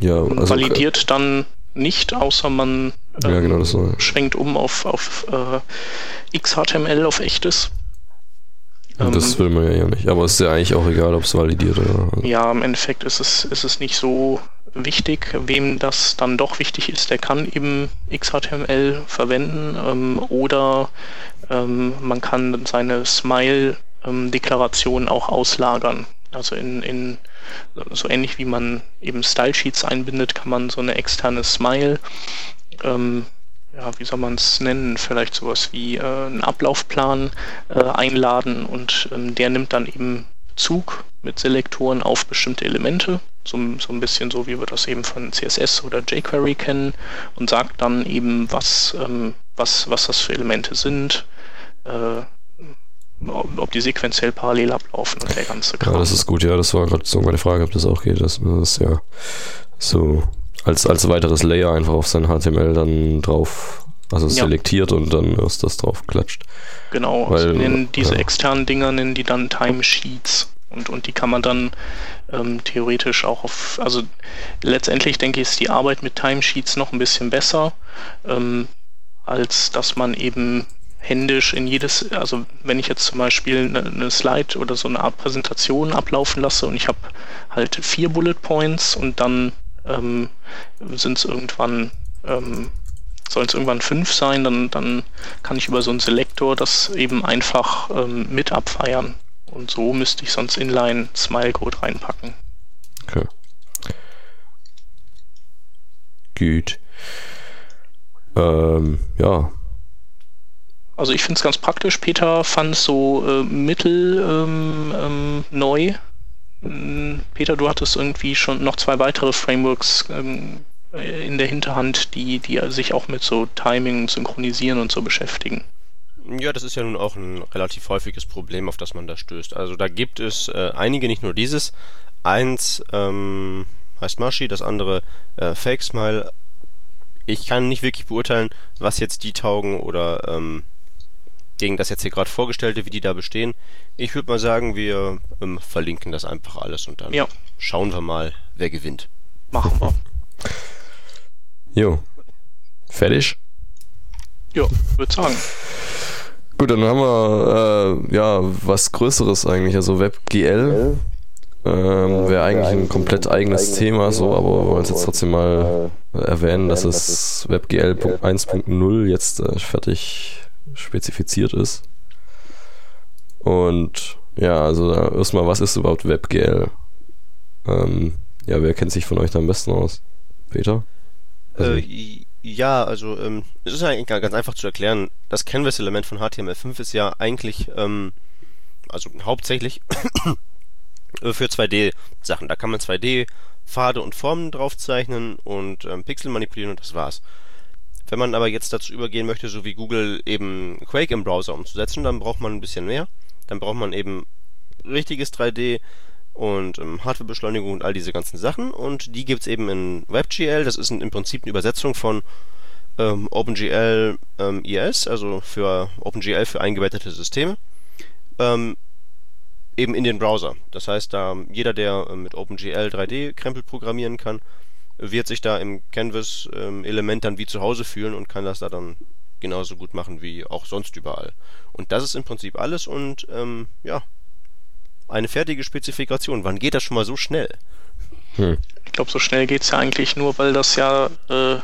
ja, also, Validiert dann nicht, außer man ähm, ja, genau, so. schwenkt um auf, auf äh, XHTML, auf echtes. Ähm, das will man ja nicht, aber es ist ja eigentlich auch egal, ob es validiert oder. Ja, im Endeffekt ist es, ist es nicht so wichtig. Wem das dann doch wichtig ist, der kann eben XHTML verwenden ähm, oder ähm, man kann seine Smile-Deklaration auch auslagern. Also in, in so ähnlich wie man eben Style Sheets einbindet, kann man so eine externe Smile, ähm, ja, wie soll man es nennen, vielleicht sowas wie äh, einen Ablaufplan äh, einladen und ähm, der nimmt dann eben Zug mit Selektoren auf bestimmte Elemente, so, so ein bisschen so, wie wir das eben von CSS oder jQuery kennen und sagt dann eben, was, ähm, was, was das für Elemente sind, äh, ob die sequenziell parallel ablaufen und der ganze Kram. Ja, das ist gut, ja, das war gerade so meine Frage, ob das auch geht. Das, das ist ja so als, als weiteres Layer einfach auf sein HTML dann drauf, also ja. selektiert und dann ist das drauf klatscht. Genau, also Weil, also nennen diese ja. externen Dinger nennen die dann Timesheets. Und, und die kann man dann ähm, theoretisch auch auf, also letztendlich denke ich, ist die Arbeit mit Timesheets noch ein bisschen besser, ähm, als dass man eben händisch in jedes, also wenn ich jetzt zum Beispiel eine, eine Slide oder so eine Art Präsentation ablaufen lasse und ich habe halt vier Bullet Points und dann ähm, sind es irgendwann, ähm, sollen es irgendwann fünf sein, dann, dann kann ich über so einen Selektor das eben einfach ähm, mit abfeiern. Und so müsste ich sonst Inline Smile Code reinpacken. Okay. Gut. Ähm, ja, also ich finde es ganz praktisch. Peter fand es so äh, mittel ähm, ähm, neu. Hm, Peter, du hattest irgendwie schon noch zwei weitere Frameworks ähm, in der Hinterhand, die, die sich auch mit so Timing, Synchronisieren und so beschäftigen. Ja, das ist ja nun auch ein relativ häufiges Problem, auf das man da stößt. Also da gibt es äh, einige, nicht nur dieses. Eins ähm, heißt Mashi, das andere äh, Fake Smile. Ich kann nicht wirklich beurteilen, was jetzt die taugen oder ähm, gegen das jetzt hier gerade vorgestellte, wie die da bestehen. Ich würde mal sagen, wir ähm, verlinken das einfach alles und dann ja. schauen wir mal, wer gewinnt. Machen wir. Jo. Fertig? Jo, würde sagen. Gut, dann haben wir äh, ja was Größeres eigentlich, also WebGL. Ähm, Wäre eigentlich ein komplett eigenes Thema, so, aber wir wollen es jetzt trotzdem mal erwähnen, dass es WebGL 1.0 jetzt äh, fertig spezifiziert ist. Und ja, also erstmal, was ist überhaupt WebGL? Ähm, ja, wer kennt sich von euch da am besten aus? Peter? Äh, ja, also ähm, es ist eigentlich ganz einfach zu erklären. Das Canvas-Element von HTML5 ist ja eigentlich, ähm, also hauptsächlich für 2D-Sachen. Da kann man 2D-Pfade und Formen draufzeichnen und ähm, Pixel manipulieren und das war's. Wenn man aber jetzt dazu übergehen möchte, so wie Google eben Quake im Browser umzusetzen, dann braucht man ein bisschen mehr. Dann braucht man eben richtiges 3D und ähm, Hardwarebeschleunigung und all diese ganzen Sachen. Und die gibt's eben in WebGL. Das ist im Prinzip eine Übersetzung von ähm, OpenGL ähm, ES, also für OpenGL für eingebettete Systeme. Ähm, eben in den Browser. Das heißt, da jeder, der äh, mit OpenGL 3D-Krempel programmieren kann, wird sich da im Canvas-Element dann wie zu Hause fühlen und kann das da dann genauso gut machen wie auch sonst überall. Und das ist im Prinzip alles und ähm, ja, eine fertige Spezifikation. Wann geht das schon mal so schnell? Hm. Ich glaube, so schnell geht es ja eigentlich nur, weil das ja äh,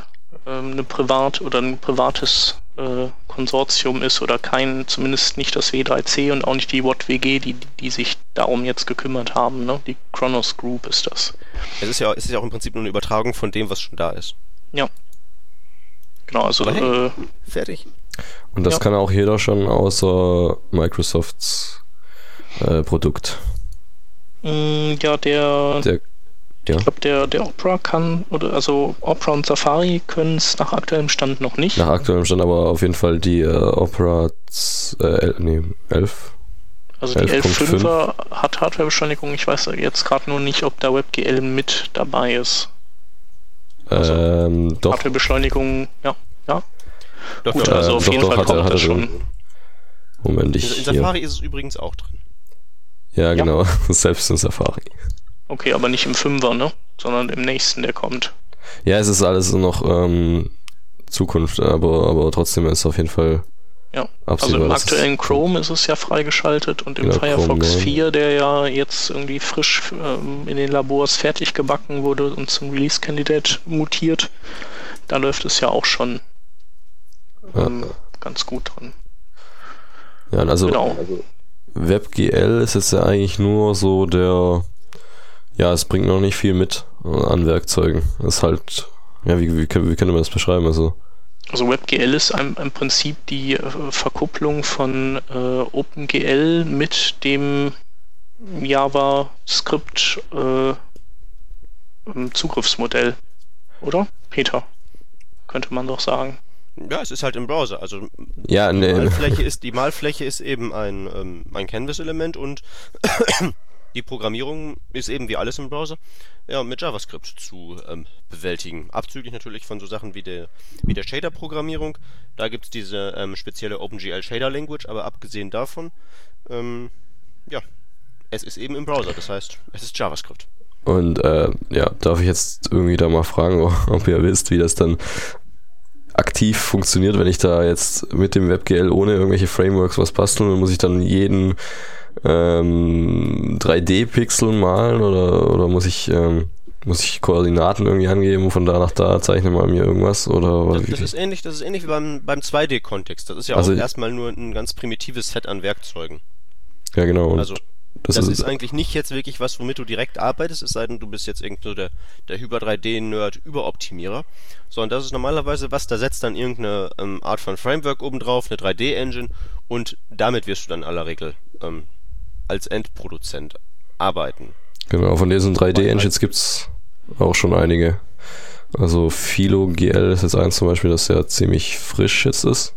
ähm, eine Privat- oder ein privates äh, Konsortium ist oder kein, zumindest nicht das W3C und auch nicht die WattWG, die, die sich darum jetzt gekümmert haben. Ne? Die Kronos Group ist das. Es ist ja, es ist ja auch im Prinzip nur eine Übertragung von dem, was schon da ist. Ja. Genau, also hey, äh, fertig. Und das ja. kann auch jeder schon außer Microsofts äh, Produkt. Mm, ja, der, der ja. Ich glaube, der, der Opera kann, oder also Opera und Safari können es nach aktuellem Stand noch nicht. Nach aktuellem Stand aber auf jeden Fall die äh, Opera äh, nee, 11. Also die 11.5er hat Hardwarebeschleunigung. Ich weiß jetzt gerade nur nicht, ob da WebGL mit dabei ist. Also ähm, doch. Hardwarebeschleunigung, ja, ja. Doch, Gut, also äh, auf doch, jeden doch, Fall kommt das schon. Moment, ich. In Safari hier. ist es übrigens auch drin. Ja, genau. Ja. Selbst in Safari. Okay, aber nicht im Fünfer, ne? Sondern im nächsten, der kommt. Ja, es ist alles noch ähm, Zukunft, aber, aber trotzdem ist es auf jeden Fall. Ja, also im aktuellen Chrome ist es ja freigeschaltet und im genau, Firefox 4, der ja jetzt irgendwie frisch ähm, in den Labors fertig gebacken wurde und zum Release-Kandidat mutiert, da läuft es ja auch schon ähm, ja. ganz gut drin. Ja, also genau. WebGL ist jetzt ja eigentlich nur so der ja, es bringt noch nicht viel mit an Werkzeugen. Es ist halt, ja, wie, wie, wie könnte man das beschreiben? Also, also WebGL ist im, im Prinzip die äh, Verkupplung von äh, OpenGL mit dem JavaScript äh, Zugriffsmodell, oder? Peter, könnte man doch sagen. Ja, es ist halt im Browser. Also ja, die, nee. Malfläche ist, die Malfläche ist eben ein, ähm, ein Canvas-Element und die Programmierung ist eben wie alles im Browser ja, mit JavaScript zu ähm, bewältigen. Abzüglich natürlich von so Sachen wie der, wie der Shader-Programmierung. Da gibt es diese ähm, spezielle OpenGL Shader Language, aber abgesehen davon, ähm, ja, es ist eben im Browser, das heißt, es ist JavaScript. Und äh, ja, darf ich jetzt irgendwie da mal fragen, ob ihr wisst, wie das dann aktiv funktioniert, wenn ich da jetzt mit dem WebGL ohne irgendwelche Frameworks was basteln, muss ich dann jeden ähm, 3D-Pixel malen oder, oder muss ich ähm, muss ich Koordinaten irgendwie angeben, von da nach da zeichne mal mir irgendwas oder das, das ist ähnlich, das ist ähnlich wie beim, beim 2D-Kontext. Das ist ja also auch erstmal nur ein ganz primitives Set an Werkzeugen. Ja, genau. Und also das, das ist, ist, eigentlich nicht jetzt wirklich was, womit du direkt arbeitest, es sei denn, du bist jetzt irgendwo der, der Hyper 3D-Nerd Überoptimierer, sondern das ist normalerweise was, da setzt dann irgendeine ähm, Art von Framework obendrauf, eine 3D-Engine und damit wirst du dann in aller Regel ähm, als Endproduzent arbeiten. Genau, von diesen 3D-Engines gibt es auch schon einige. Also Philo GL ist jetzt eins zum Beispiel, das ja ziemlich frisch jetzt ist.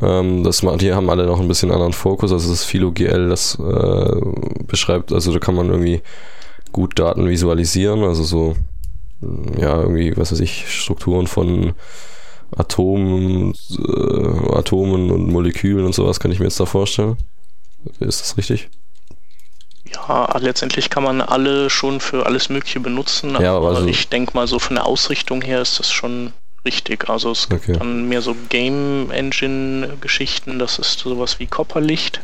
Ähm, das, die haben alle noch ein bisschen anderen Fokus. Also das Philo GL, das äh, beschreibt, also da kann man irgendwie gut Daten visualisieren, also so, ja, irgendwie, was weiß ich, Strukturen von Atomen, äh, Atomen und Molekülen und sowas kann ich mir jetzt da vorstellen. Ist das richtig? Ja, letztendlich kann man alle schon für alles Mögliche benutzen, ja, aber also ich denke mal so von der Ausrichtung her ist das schon richtig. Also es gibt okay. dann mehr so Game Engine Geschichten, das ist sowas wie Copperlicht.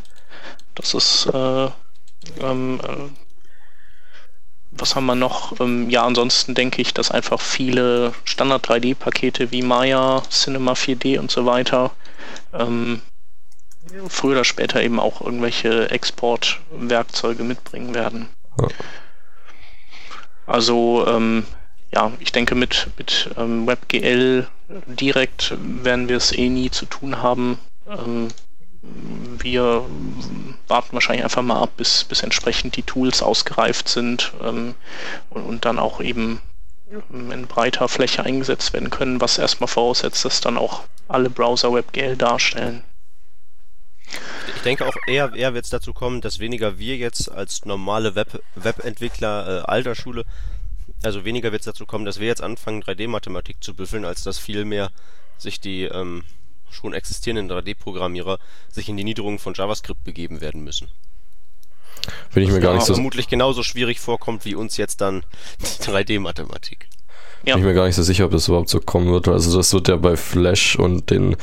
Das ist äh, ähm, äh, was haben wir noch? Ähm, ja, ansonsten denke ich, dass einfach viele Standard 3D-Pakete wie Maya, Cinema 4D und so weiter ähm, früher oder später eben auch irgendwelche Exportwerkzeuge mitbringen werden. Also ähm, ja, ich denke, mit, mit ähm, WebGL direkt werden wir es eh nie zu tun haben. Ähm, wir warten wahrscheinlich einfach mal ab, bis, bis entsprechend die Tools ausgereift sind ähm, und, und, dann auch eben in breiter Fläche eingesetzt werden können, was erstmal voraussetzt, dass dann auch alle Browser WebGL darstellen. Ich denke auch eher, eher wird es dazu kommen, dass weniger wir jetzt als normale Web, Webentwickler äh, alter Schule, also weniger wird es dazu kommen, dass wir jetzt anfangen, 3D-Mathematik zu büffeln, als dass vielmehr sich die ähm, schon existierenden 3D-Programmierer sich in die Niederung von JavaScript begeben werden müssen. Bin ich mir gar nicht so vermutlich genauso schwierig vorkommt wie uns jetzt dann die 3D-Mathematik. Ja. Bin ich mir gar nicht so sicher, ob das überhaupt so kommen wird. Also das wird ja bei Flash und den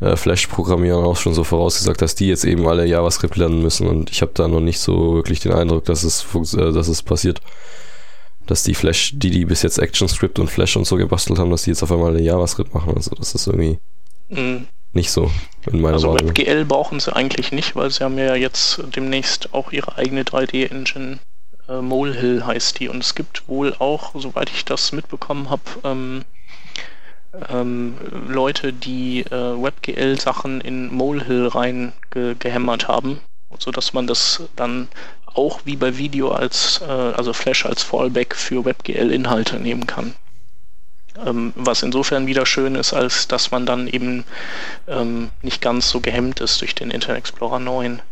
äh, Flash-Programmierern auch schon so vorausgesagt, dass die jetzt eben alle JavaScript lernen müssen und ich habe da noch nicht so wirklich den Eindruck, dass es, äh, dass es passiert. Dass die Flash, die die bis jetzt ActionScript und Flash und so gebastelt haben, dass die jetzt auf einmal JavaScript machen. Also das ist irgendwie mhm. nicht so in meiner Also Wahrnehmung. WebGL brauchen sie eigentlich nicht, weil sie haben ja jetzt demnächst auch ihre eigene 3D-Engine äh, Molehill heißt die. Und es gibt wohl auch, soweit ich das mitbekommen habe, ähm, ähm, Leute, die äh, WebGL-Sachen in Molehill rein ge gehämmert haben, sodass man das dann auch wie bei Video als, äh, also Flash als Fallback für WebGL-Inhalte nehmen kann. Ähm, was insofern wieder schön ist, als dass man dann eben ähm, nicht ganz so gehemmt ist durch den Internet Explorer 9.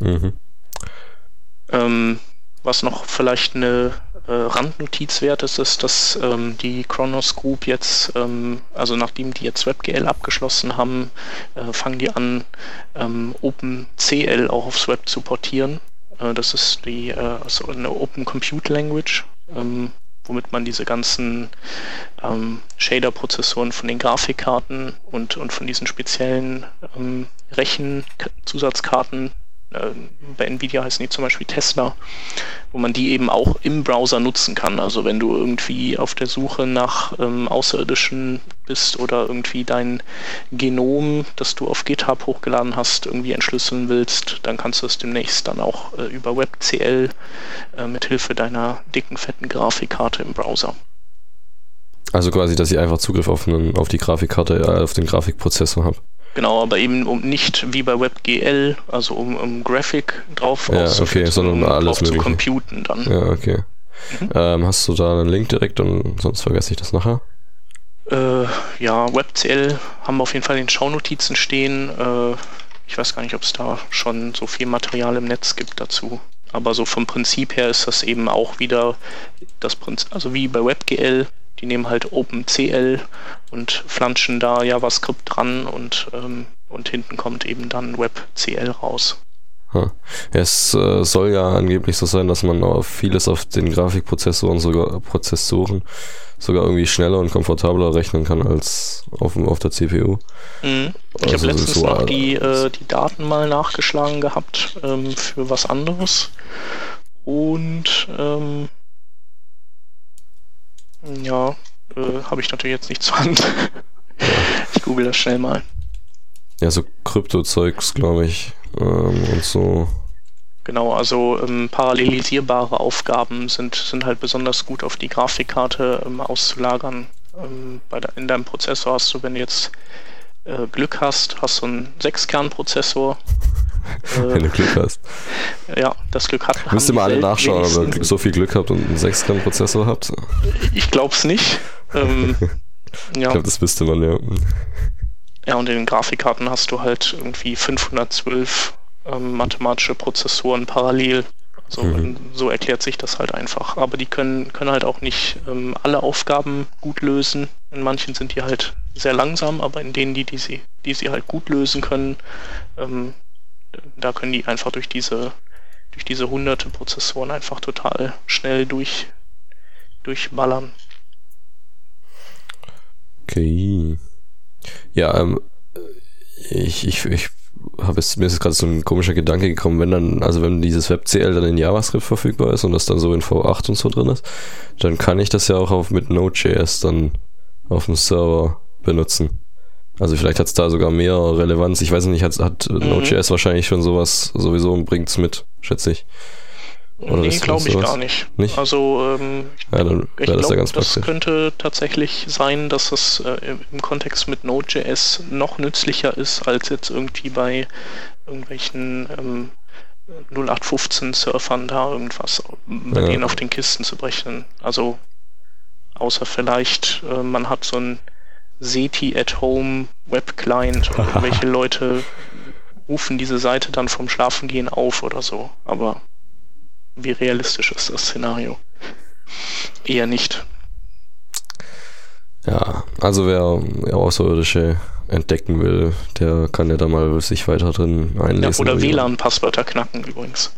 Mhm. Ähm, was noch vielleicht eine äh, Randnotiz wert ist, ist, dass ähm, die Kronos Group jetzt, ähm, also nachdem die jetzt WebGL abgeschlossen haben, äh, fangen die an, ähm, OpenCL auch aufs Web zu portieren. Äh, das ist die äh, also eine Open Compute Language, ähm, womit man diese ganzen ähm, Shader-Prozessoren von den Grafikkarten und, und von diesen speziellen ähm, Rechenzusatzkarten bei Nvidia heißen die zum Beispiel Tesla, wo man die eben auch im Browser nutzen kann. Also wenn du irgendwie auf der Suche nach ähm, Außerirdischen bist oder irgendwie dein Genom, das du auf GitHub hochgeladen hast, irgendwie entschlüsseln willst, dann kannst du es demnächst dann auch äh, über WebCL äh, mit Hilfe deiner dicken, fetten Grafikkarte im Browser. Also quasi, dass ich einfach Zugriff auf, einen, auf die Grafikkarte, äh, auf den Grafikprozessor habe. Genau, aber eben um nicht wie bei WebGL, also um, um Graphic drauf ja, okay, sondern um alles drauf zu computen dann. Ja, okay. Mhm. Ähm, hast du da einen Link direkt und sonst vergesse ich das nachher? Äh, ja, WebCL haben wir auf jeden Fall in den Shownotizen stehen. Äh, ich weiß gar nicht, ob es da schon so viel Material im Netz gibt dazu. Aber so vom Prinzip her ist das eben auch wieder das Prinzip, also wie bei WebGL, die nehmen halt OpenCL und flanschen da JavaScript dran und, ähm, und hinten kommt eben dann WebCL raus. Es äh, soll ja angeblich so sein, dass man auf vieles auf den Grafikprozessoren sogar Prozessoren sogar irgendwie schneller und komfortabler rechnen kann als auf, auf der CPU. Mhm. Ich also habe letztens so noch die, äh, die Daten mal nachgeschlagen gehabt ähm, für was anderes. Und ähm, ja, äh, habe ich natürlich jetzt nicht zur Hand. ich google das schnell mal. Ja, so Krypto-Zeugs, glaube ich. Ähm, und so. Genau, also ähm, parallelisierbare Aufgaben sind, sind halt besonders gut auf die Grafikkarte ähm, auszulagern. Ähm, bei de in deinem Prozessor hast du, wenn du jetzt äh, Glück hast, hast du einen Sechskernprozessor. Wenn du Glück hast. Ja, das Glück hat. Müsst ihr mal alle nachschauen, ob ihr so viel Glück habt und einen 6-Kern-Prozessor habt. Ich glaub's nicht. Ähm, ja. Ich glaube, das wüsste man, ja. Ja, und in den Grafikkarten hast du halt irgendwie 512 ähm, mathematische Prozessoren parallel. So, mhm. so erklärt sich das halt einfach. Aber die können, können halt auch nicht ähm, alle Aufgaben gut lösen. In manchen sind die halt sehr langsam, aber in denen, die, die, sie, die sie halt gut lösen können, ähm, da können die einfach durch diese, durch diese hunderte Prozessoren einfach total schnell durch, durchballern. Okay. Ja, ähm, ich, ich, ich habe jetzt, mir ist gerade so ein komischer Gedanke gekommen, wenn dann, also wenn dieses WebCL dann in JavaScript verfügbar ist und das dann so in V8 und so drin ist, dann kann ich das ja auch auf, mit Node.js dann auf dem Server benutzen. Also vielleicht hat es da sogar mehr Relevanz. Ich weiß nicht, hat, hat mhm. Node.js wahrscheinlich schon sowas sowieso und bringt es mit, schätze ich. Oder nee, glaube ich gar nicht. nicht? Also ähm, ja, dann ich das, glaub, ja das könnte tatsächlich sein, dass es äh, im Kontext mit Node.js noch nützlicher ist, als jetzt irgendwie bei irgendwelchen ähm, 0815 Surfern da irgendwas bei ja. denen auf den Kisten zu brechen. Also außer vielleicht, äh, man hat so ein SETI at Home Web Client und irgendwelche Leute rufen diese Seite dann vom Schlafengehen auf oder so. Aber wie realistisch ist das Szenario? Eher nicht. Ja, also wer, wer Außerirdische entdecken will, der kann ja da mal sich weiter drin einlesen. Ja, oder WLAN-Passwörter knacken übrigens.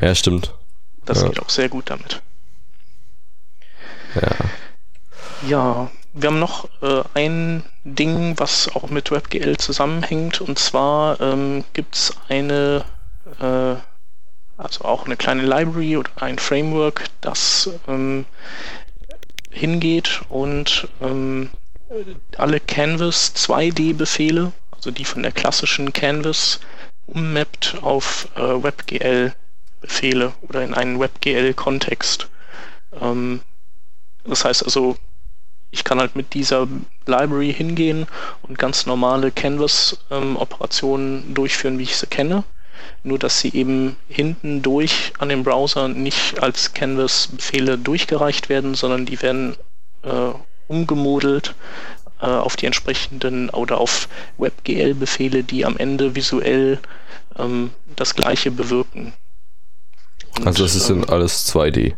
Ja, stimmt. Das ja. geht auch sehr gut damit. Ja. Ja, wir haben noch äh, ein Ding, was auch mit WebGL zusammenhängt, und zwar ähm, gibt es eine, äh, also auch eine kleine Library oder ein Framework, das ähm, hingeht und ähm, alle Canvas 2D-Befehle, also die von der klassischen Canvas, ummappt auf äh, WebGL-Befehle oder in einen WebGL-Kontext. Ähm, das heißt also, ich kann halt mit dieser Library hingehen und ganz normale Canvas-Operationen ähm, durchführen, wie ich sie kenne. Nur dass sie eben hinten durch an den Browser nicht als Canvas-Befehle durchgereicht werden, sondern die werden äh, umgemodelt äh, auf die entsprechenden oder auf WebGL-Befehle, die am Ende visuell ähm, das gleiche bewirken. Und, also das ist ähm, alles 2D.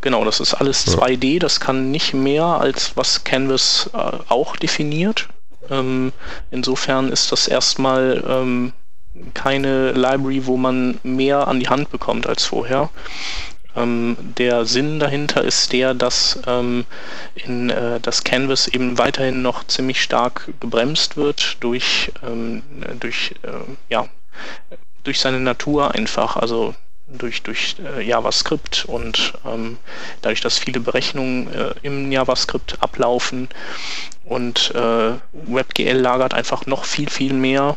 Genau, das ist alles 2D, das kann nicht mehr als was Canvas äh, auch definiert. Ähm, insofern ist das erstmal ähm, keine Library, wo man mehr an die Hand bekommt als vorher. Ähm, der Sinn dahinter ist der, dass ähm, in äh, das Canvas eben weiterhin noch ziemlich stark gebremst wird durch, ähm, durch, äh, ja, durch seine Natur einfach. Also durch, durch äh, JavaScript und ähm, dadurch, dass viele Berechnungen äh, im JavaScript ablaufen und äh, WebGL lagert einfach noch viel, viel mehr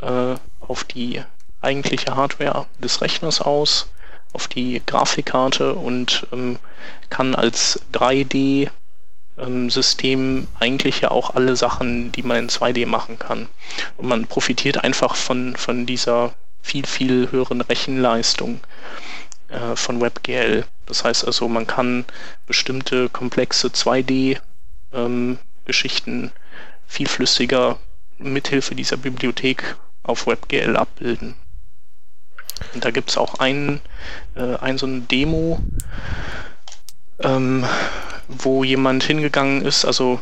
äh, auf die eigentliche Hardware des Rechners aus, auf die Grafikkarte und ähm, kann als 3D ähm, System eigentlich ja auch alle Sachen, die man in 2D machen kann. Und man profitiert einfach von, von dieser viel, viel höheren Rechenleistung äh, von WebGL. Das heißt also, man kann bestimmte komplexe 2D-Geschichten ähm, viel flüssiger mithilfe dieser Bibliothek auf WebGL abbilden. Und da gibt es auch ein, äh, ein so eine Demo, ähm, wo jemand hingegangen ist, also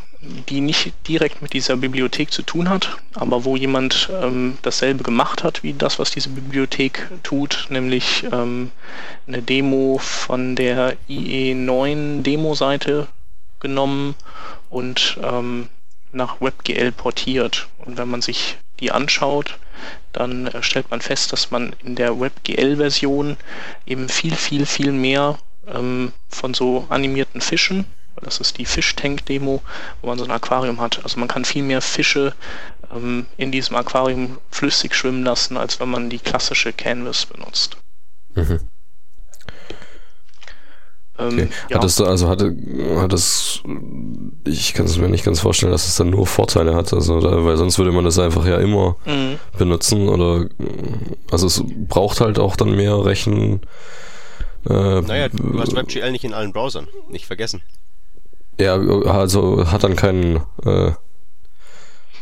die nicht direkt mit dieser Bibliothek zu tun hat, aber wo jemand ähm, dasselbe gemacht hat wie das, was diese Bibliothek tut, nämlich ähm, eine Demo von der IE9 Demo-Seite genommen und ähm, nach WebGL portiert. Und wenn man sich die anschaut, dann äh, stellt man fest, dass man in der WebGL-Version eben viel, viel, viel mehr ähm, von so animierten Fischen. Das ist die Fischtank-Demo, wo man so ein Aquarium hat. Also man kann viel mehr Fische ähm, in diesem Aquarium flüssig schwimmen lassen, als wenn man die klassische Canvas benutzt. Mhm. Ähm, okay. ja. Hat es also hatte, hat es, ich kann es mir nicht ganz vorstellen, dass es dann nur Vorteile hat, also da, weil sonst würde man das einfach ja immer mhm. benutzen oder, also es braucht halt auch dann mehr Rechen, äh, naja, du hast WebGL nicht in allen Browsern, nicht vergessen. Ja, also hat dann keinen. Äh,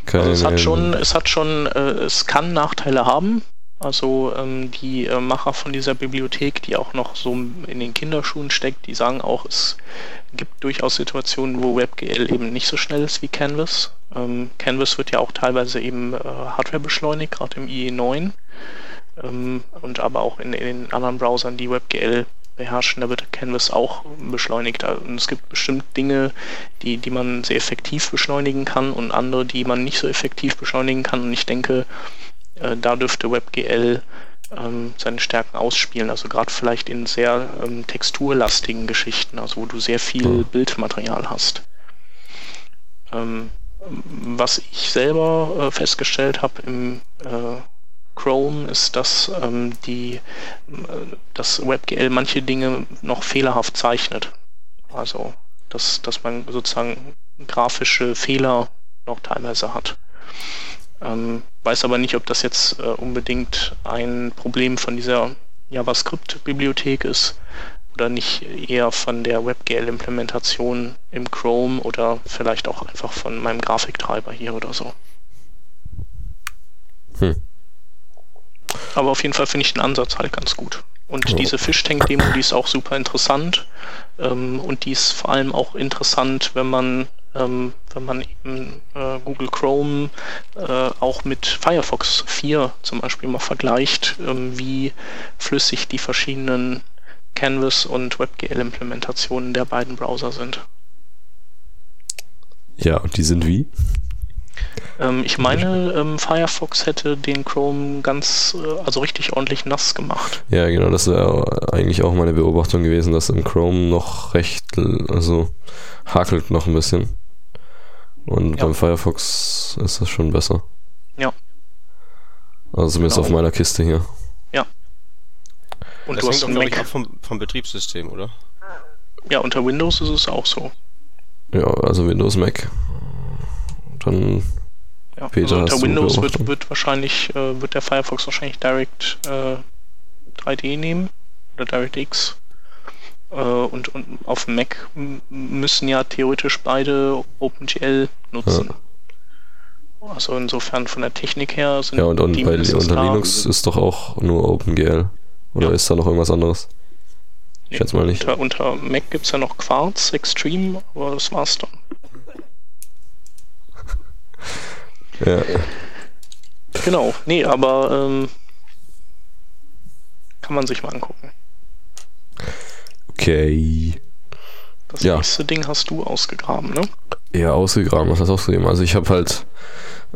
keine, also es hat schon, es hat schon, äh, es kann Nachteile haben. Also ähm, die äh, Macher von dieser Bibliothek, die auch noch so in den Kinderschuhen steckt, die sagen auch, es gibt durchaus Situationen, wo WebGL eben nicht so schnell ist wie Canvas. Ähm, Canvas wird ja auch teilweise eben äh, Hardware beschleunigt, gerade im IE9 ähm, und aber auch in, in, den anderen Browsern, die WebGL beherrschen, da wird Canvas auch beschleunigt. Und es gibt bestimmt Dinge, die, die man sehr effektiv beschleunigen kann und andere, die man nicht so effektiv beschleunigen kann. Und ich denke, äh, da dürfte WebGL ähm, seine Stärken ausspielen. Also gerade vielleicht in sehr ähm, texturlastigen Geschichten, also wo du sehr viel mhm. Bildmaterial hast. Ähm, was ich selber äh, festgestellt habe im äh, Chrome ist, dass ähm, die, äh, das WebGL manche Dinge noch fehlerhaft zeichnet. Also, dass, dass man sozusagen grafische Fehler noch teilweise hat. Ähm, weiß aber nicht, ob das jetzt äh, unbedingt ein Problem von dieser JavaScript-Bibliothek ist oder nicht eher von der WebGL-Implementation im Chrome oder vielleicht auch einfach von meinem Grafiktreiber hier oder so. Hm. Aber auf jeden Fall finde ich den Ansatz halt ganz gut. Und oh. diese Fishtank-Demo, die ist auch super interessant. Ähm, und die ist vor allem auch interessant, wenn man, ähm, wenn man eben äh, Google Chrome äh, auch mit Firefox 4 zum Beispiel mal vergleicht, ähm, wie flüssig die verschiedenen Canvas und WebGL-Implementationen der beiden Browser sind. Ja, und die sind wie? Ähm, ich meine, ähm, Firefox hätte den Chrome ganz, äh, also richtig ordentlich nass gemacht. Ja, genau, das wäre eigentlich auch meine Beobachtung gewesen, dass im Chrome noch recht, also hakelt noch ein bisschen. Und ja. beim Firefox ist das schon besser. Ja. Also zumindest genau. auf meiner Kiste hier. Ja. Und das hängt auch, glaube ich, ab vom, vom Betriebssystem, oder? Ja, unter Windows ist es auch so. Ja, also Windows, Mac. Dann ja, also unter Windows wird, wird wahrscheinlich, äh, wird der Firefox wahrscheinlich Direct äh, 3D nehmen oder DirectX. Äh, und, und auf Mac müssen ja theoretisch beide OpenGL nutzen. Ja. Also insofern von der Technik her sind Ja, und, und bei, unter Linux ist doch auch nur OpenGL. Oder ja. ist da noch irgendwas anderes? Ich schätze mal nicht. Unter, unter Mac gibt es ja noch Quartz Extreme, aber das war's dann. Ja. Genau, nee, aber ähm, kann man sich mal angucken. Okay. Das ja. nächste Ding hast du ausgegraben, ne? Ja, ausgegraben, was heißt ausgegraben? Also ich habe halt,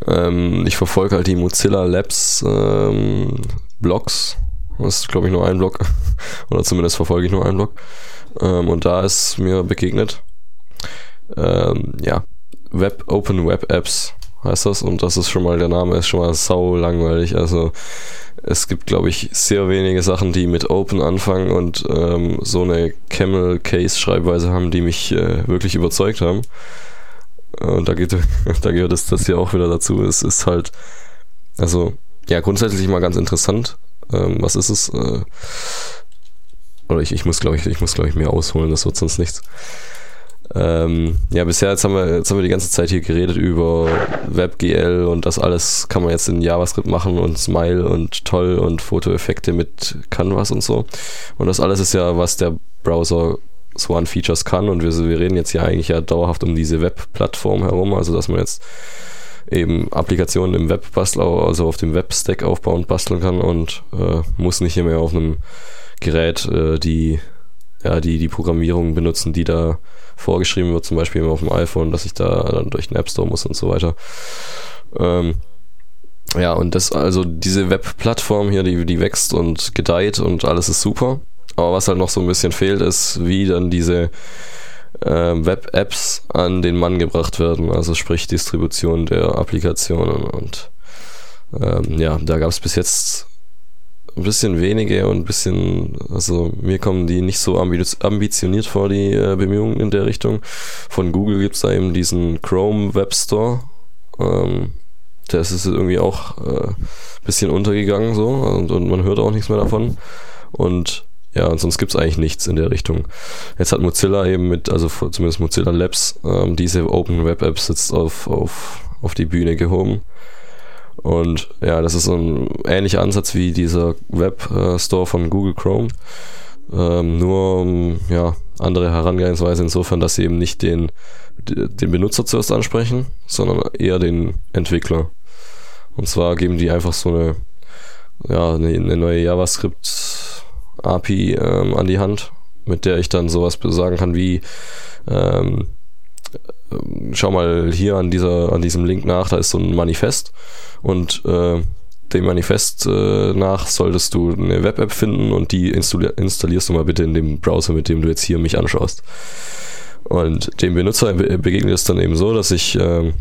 ähm, ich verfolge halt die Mozilla Labs ähm, Blogs. Das ist, glaube ich, nur ein Blog. Oder zumindest verfolge ich nur einen Blog. Ähm, und da ist mir begegnet, ähm, ja, Web, Open Web Apps heißt das. Und das ist schon mal, der Name ist schon mal sau langweilig. Also es gibt, glaube ich, sehr wenige Sachen, die mit Open anfangen und ähm, so eine Camel Case Schreibweise haben, die mich äh, wirklich überzeugt haben. Und da, geht, da gehört es das hier auch wieder dazu. Es ist halt, also, ja, grundsätzlich mal ganz interessant. Ähm, was ist es? Äh, oder ich, ich muss, glaube ich, ich muss, glaube ich, mehr ausholen, das wird sonst nichts. Ähm, ja, bisher jetzt haben, wir, jetzt haben wir die ganze Zeit hier geredet über WebGL und das alles kann man jetzt in JavaScript machen und Smile und toll und Fotoeffekte mit Canvas und so. Und das alles ist ja, was der Browser so an Features kann und wir, wir reden jetzt hier eigentlich ja dauerhaft um diese Webplattform herum, also dass man jetzt eben Applikationen im Web basteln, also auf dem Webstack aufbauen und basteln kann und äh, muss nicht mehr auf einem Gerät äh, die ja, die, die Programmierung benutzen, die da vorgeschrieben wird, zum Beispiel auf dem iPhone, dass ich da dann durch den App Store muss und so weiter. Ähm, ja, und das, also diese Webplattform hier, die, die wächst und gedeiht und alles ist super. Aber was halt noch so ein bisschen fehlt, ist, wie dann diese äh, Web-Apps an den Mann gebracht werden, also sprich Distribution der Applikationen und ähm, ja, da gab es bis jetzt ein bisschen wenige und ein bisschen, also mir kommen die nicht so ambitioniert vor, die äh, Bemühungen in der Richtung. Von Google gibt es da eben diesen Chrome Web Store. Ähm, das ist irgendwie auch äh, bisschen untergegangen so und, und man hört auch nichts mehr davon. Und ja, und sonst gibt es eigentlich nichts in der Richtung. Jetzt hat Mozilla eben mit, also zumindest Mozilla Labs, ähm, diese Open Web Apps jetzt auf, auf, auf die Bühne gehoben. Und ja, das ist so ein ähnlicher Ansatz wie dieser Web-Store von Google Chrome. Ähm, nur ja, andere Herangehensweise insofern, dass sie eben nicht den, den Benutzer zuerst ansprechen, sondern eher den Entwickler. Und zwar geben die einfach so eine, ja, eine, neue JavaScript API ähm, an die Hand, mit der ich dann sowas sagen kann wie ähm, schau mal hier an dieser, an diesem Link nach, da ist so ein Manifest und äh, dem Manifest äh, nach solltest du eine Web-App finden und die installi installierst du mal bitte in dem Browser, mit dem du jetzt hier mich anschaust. Und dem Benutzer begegnet es dann eben so, dass ich äh,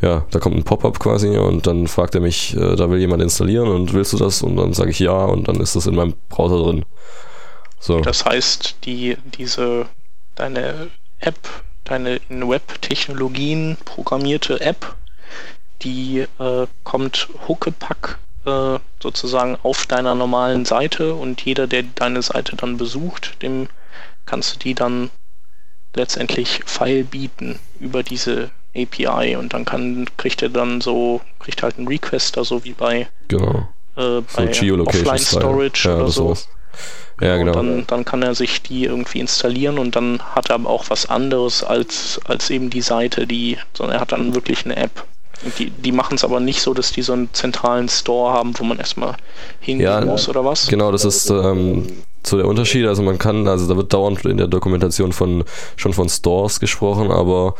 ja, da kommt ein Pop-up quasi und dann fragt er mich, äh, da will jemand installieren und willst du das? Und dann sage ich ja und dann ist das in meinem Browser drin. So. Das heißt, die, diese, deine App, deine in Web-Technologien programmierte App, die äh, kommt huckepack äh, sozusagen auf deiner normalen Seite und jeder, der deine Seite dann besucht, dem kannst du die dann letztendlich File bieten über diese API und dann kann, kriegt er dann so, kriegt halt einen Requester, so wie bei, genau. äh, bei so Offline Storage ja, oder so. Sowas. Ja, genau. Dann, dann kann er sich die irgendwie installieren und dann hat er aber auch was anderes als, als eben die Seite, die, sondern er hat dann wirklich eine App. Die, die machen es aber nicht so, dass die so einen zentralen Store haben, wo man erstmal hingehen ja, muss oder was? Genau, das ist ähm, so der Unterschied. Also man kann, also da wird dauernd in der Dokumentation von schon von Stores gesprochen, aber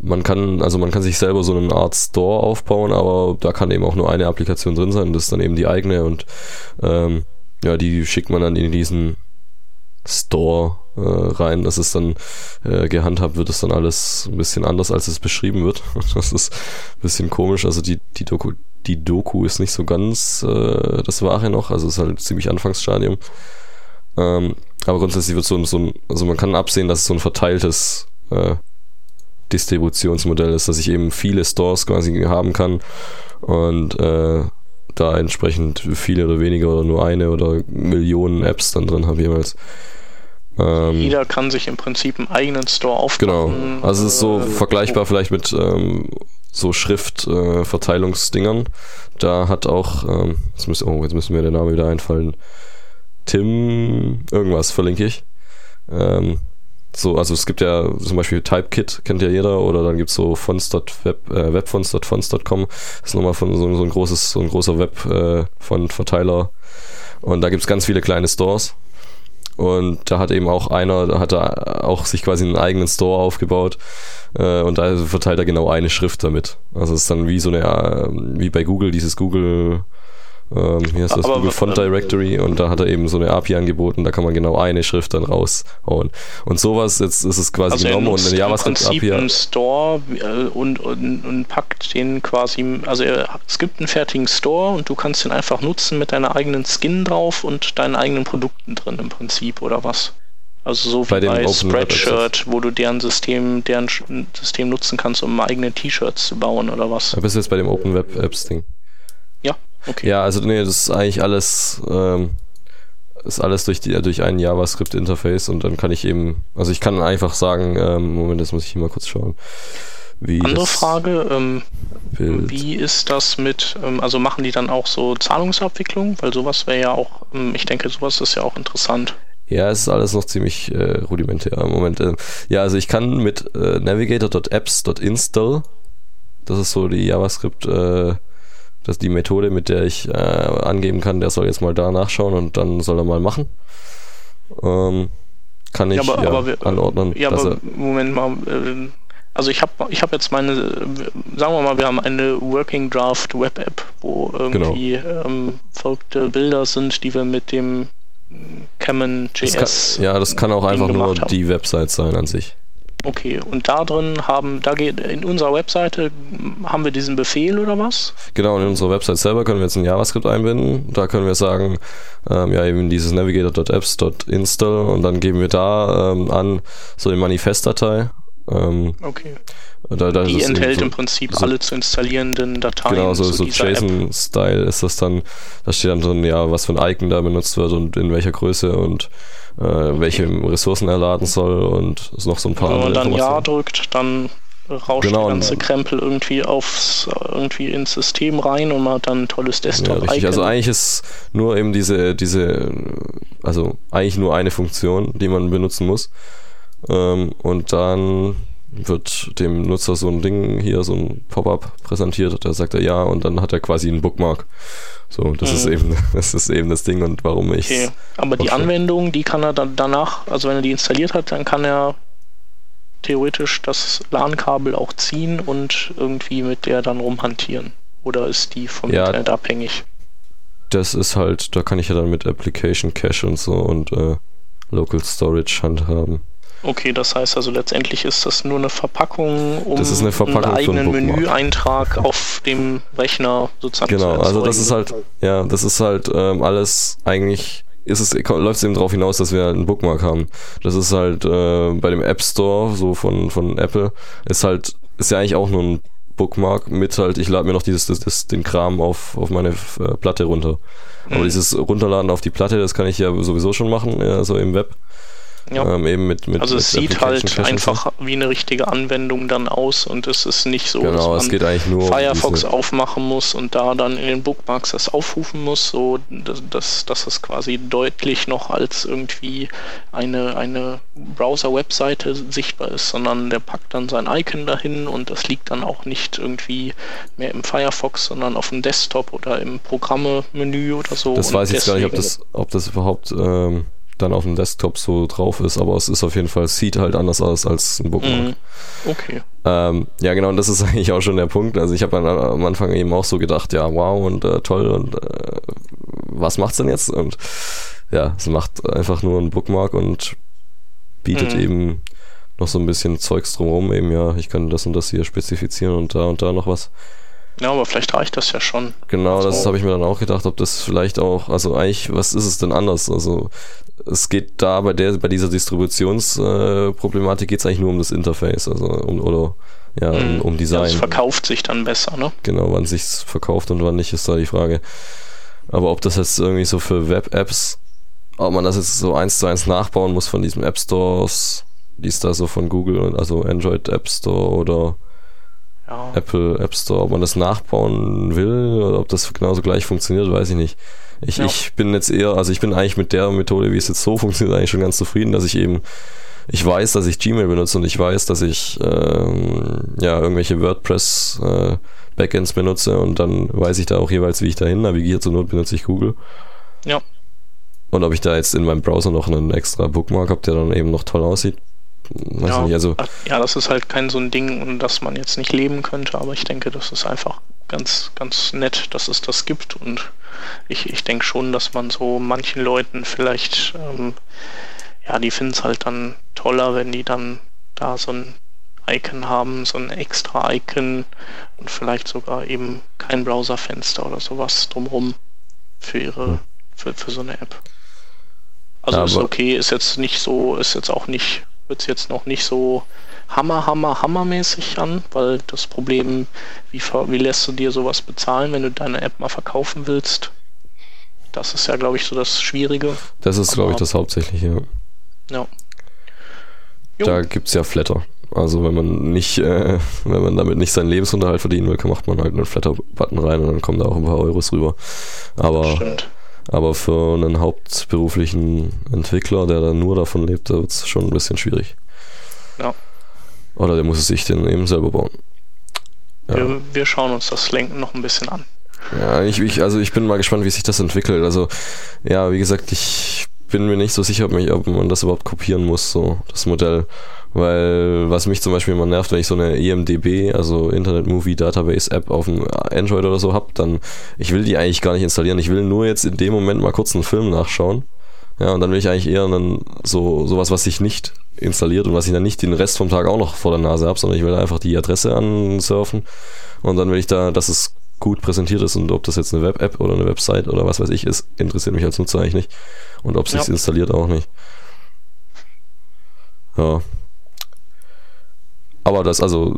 man kann, also man kann sich selber so eine Art Store aufbauen, aber da kann eben auch nur eine Applikation drin sein. Das ist dann eben die eigene und ähm, ja, die schickt man dann in diesen Store äh, rein. Das ist dann äh, gehandhabt, wird es dann alles ein bisschen anders, als es beschrieben wird. Das ist ein bisschen komisch. Also die, die Doku, die Doku ist nicht so ganz äh, das Wahre noch, also ist halt ziemlich Anfangsstadium. Ähm, aber grundsätzlich wird so ein, so ein, also man kann absehen, dass es so ein verteiltes äh, Distributionsmodell ist, dass ich eben viele Stores quasi haben kann und äh, da entsprechend viele oder weniger oder nur eine oder Millionen Apps dann drin habe jeweils. Ähm, Jeder kann sich im Prinzip einen eigenen Store aufbauen. Genau. Also es ist so äh, vergleichbar vielleicht mit ähm, so Schriftverteilungsdingern. Äh, da hat auch, ähm, jetzt, müssen, oh, jetzt müssen mir der Name wieder einfallen. Tim, irgendwas verlinke ich. Ähm, so, also es gibt ja zum Beispiel Typekit, kennt ja jeder, oder dann gibt es so fonts.web, äh, webfonts.fonts.com, das ist nochmal von so, so, ein großes, so ein großer Web äh, von Verteiler. Und da gibt es ganz viele kleine Stores. Und da hat eben auch einer, da hat er auch sich quasi einen eigenen Store aufgebaut äh, und da verteilt er genau eine Schrift damit. Also es ist dann wie so eine, äh, wie bei Google, dieses Google ähm, hier ist das Aber, Google Font Directory und da hat er eben so eine API angeboten, da kann man genau eine Schrift dann raushauen. Und sowas, jetzt ist es quasi also genommen und eine JavaScript API. einen Store äh, und, und, und packt den quasi, also es gibt einen fertigen Store und du kannst den einfach nutzen mit deiner eigenen Skin drauf und deinen eigenen Produkten drin im Prinzip oder was? Also so wie bei, bei Spreadshirt, wo du deren System, deren System nutzen kannst, um eigene T-Shirts zu bauen oder was? Da bist du jetzt bei dem Open Web Apps Ding. Ja, Okay. Ja, also nee, das ist eigentlich alles, ähm, ist alles durch, die, durch ein JavaScript-Interface und dann kann ich eben, also ich kann einfach sagen, ähm, Moment, das muss ich hier mal kurz schauen. Wie Andere Frage, ähm, wie ist das mit, ähm, also machen die dann auch so Zahlungsabwicklung? Weil sowas wäre ja auch, ähm, ich denke, sowas ist ja auch interessant. Ja, es ist alles noch ziemlich äh, rudimentär im Moment. Äh, ja, also ich kann mit äh, navigator.apps.install, das ist so die JavaScript äh, das ist die Methode, mit der ich äh, angeben kann, der soll jetzt mal da nachschauen und dann soll er mal machen. Ähm, kann ich ja, aber, ja, aber wir, anordnen. Ja, aber Moment mal. Äh, also ich habe ich hab jetzt meine, sagen wir mal, wir haben eine Working Draft Web App, wo irgendwie genau. ähm, verrückte Bilder sind, die wir mit dem JS. ja, das kann auch einfach nur haben. die Website sein an sich. Okay, und da drin haben, da geht in unserer Webseite haben wir diesen Befehl oder was? Genau, in unserer Website selber können wir jetzt ein JavaScript einbinden. Da können wir sagen, ähm, ja, eben dieses navigator.apps.install und dann geben wir da ähm, an so eine Manifestdatei. Ähm, okay. Da, da die enthält so, im Prinzip so, alle zu installierenden Dateien. Genau, so, so JSON-Style ist das dann, da steht dann drin, ja, was für ein Icon da benutzt wird und in welcher Größe und äh, welche Ressourcen er laden soll und noch so ein paar Wenn man dann Ja drückt, dann rauscht genau, der ganze Krempel irgendwie aufs irgendwie ins System rein und man hat dann ein tolles Desktop. Ja, Also eigentlich ist nur eben diese, diese, also eigentlich nur eine Funktion, die man benutzen muss. Ähm, und dann wird dem Nutzer so ein Ding hier, so ein Pop-up präsentiert, da sagt er ja und dann hat er quasi einen Bookmark. So, das mhm. ist eben, das ist eben das Ding und warum ich. Okay. Aber die Anwendung, die kann er dann danach, also wenn er die installiert hat, dann kann er theoretisch das LAN-Kabel auch ziehen und irgendwie mit der dann rumhantieren. Oder ist die vom ja, Internet abhängig? Das ist halt, da kann ich ja dann mit Application Cache und so und äh, Local Storage handhaben. Okay, das heißt also letztendlich ist das nur eine Verpackung, um eine Verpackung einen eigenen Menüeintrag auf dem Rechner sozusagen genau, zu Genau, also das ist halt, ja, das ist halt ähm, alles eigentlich ist es, läuft es eben darauf hinaus, dass wir einen Bookmark haben. Das ist halt äh, bei dem App Store, so von, von Apple, ist halt, ist ja eigentlich auch nur ein Bookmark mit halt, ich lade mir noch dieses, das, das, den Kram auf, auf meine äh, Platte runter. Mhm. Aber dieses Runterladen auf die Platte, das kann ich ja sowieso schon machen, ja, so im Web. Ja. Ähm, eben mit, mit, also es mit sieht halt einfach so. wie eine richtige Anwendung dann aus und es ist nicht so, genau, dass man Firefox um aufmachen muss und da dann in den Bookmarks das aufrufen muss, so dass, dass, dass es quasi deutlich noch als irgendwie eine, eine Browser-Webseite sichtbar ist, sondern der packt dann sein Icon dahin und das liegt dann auch nicht irgendwie mehr im Firefox, sondern auf dem Desktop oder im Programme-Menü oder so. Das weiß ich jetzt gar nicht, ob das, ob das überhaupt ähm dann auf dem Desktop so drauf ist, aber es ist auf jeden Fall, sieht halt anders aus als ein Bookmark. Mhm. Okay. Ähm, ja, genau, und das ist eigentlich auch schon der Punkt. Also ich habe am Anfang eben auch so gedacht, ja, wow und äh, toll und äh, was macht's denn jetzt? Und ja, es macht einfach nur ein Bookmark und bietet mhm. eben noch so ein bisschen Zeugs drumherum, eben ja, ich kann das und das hier spezifizieren und da und da noch was. Ja, aber vielleicht reicht das ja schon. Genau, also, das habe ich mir dann auch gedacht, ob das vielleicht auch, also eigentlich, was ist es denn anders? Also es geht da bei der, bei dieser Distributionsproblematik äh, geht es eigentlich nur um das Interface, also um oder ja, um, mhm. um Design. Ja, es verkauft sich dann besser, ne? Genau, wann sich's verkauft und wann nicht, ist da die Frage. Aber ob das jetzt irgendwie so für Web-Apps, ob man das jetzt so eins zu eins nachbauen muss von diesen App Stores, die ist da so von Google, also Android App Store oder ja. Apple App Store, ob man das nachbauen will oder ob das genauso gleich funktioniert, weiß ich nicht. Ich, ja. ich bin jetzt eher, also ich bin eigentlich mit der Methode, wie es jetzt so funktioniert, eigentlich schon ganz zufrieden, dass ich eben, ich weiß, dass ich Gmail benutze und ich weiß, dass ich ähm, ja irgendwelche WordPress äh, Backends benutze und dann weiß ich da auch jeweils, wie ich dahin navigiere. Zur Not benutze ich Google. Ja. Und ob ich da jetzt in meinem Browser noch einen extra Bookmark habe, der dann eben noch toll aussieht, Weiß ja, nicht, also ja, das ist halt kein so ein Ding, um das man jetzt nicht leben könnte, aber ich denke, das ist einfach ganz, ganz nett, dass es das gibt und ich, ich denke schon, dass man so manchen Leuten vielleicht, ähm, ja, die finden es halt dann toller, wenn die dann da so ein Icon haben, so ein extra Icon und vielleicht sogar eben kein Browserfenster oder sowas drumherum für ihre, für, für so eine App. Also ja, ist okay, ist jetzt nicht so, ist jetzt auch nicht hört sich jetzt noch nicht so hammer, hammer, hammermäßig an, weil das Problem, wie, wie lässt du dir sowas bezahlen, wenn du deine App mal verkaufen willst? Das ist ja, glaube ich, so das Schwierige. Das ist, glaube ich, das Hauptsächliche. Ja. Jo. Da gibt es ja Flatter. Also wenn man nicht, äh, wenn man damit nicht seinen Lebensunterhalt verdienen will, macht man halt einen Flatter-Button rein und dann kommen da auch ein paar Euros rüber. Aber. Aber für einen hauptberuflichen Entwickler, der dann nur davon lebt, da wird es schon ein bisschen schwierig. Oder der muss es sich dann eben selber bauen. Ja. Wir, wir, schauen uns das Lenken noch ein bisschen an. Ja, ich, ich, also ich bin mal gespannt, wie sich das entwickelt. Also, ja, wie gesagt, ich bin mir nicht so sicher, ob, mich, ob man das überhaupt kopieren muss, so das Modell. Weil was mich zum Beispiel immer nervt, wenn ich so eine EMDB, also Internet Movie Database App auf dem Android oder so habe, dann ich will die eigentlich gar nicht installieren. Ich will nur jetzt in dem Moment mal kurz einen Film nachschauen. Ja, und dann will ich eigentlich eher dann so sowas, was sich nicht installiert und was ich dann nicht den Rest vom Tag auch noch vor der Nase habe, sondern ich will einfach die Adresse ansurfen und dann will ich da, dass es gut präsentiert ist und ob das jetzt eine Web-App oder eine Website oder was weiß ich ist, interessiert mich als Nutzer eigentlich nicht. Und ob es sich ja. installiert auch nicht. Ja, aber das, also,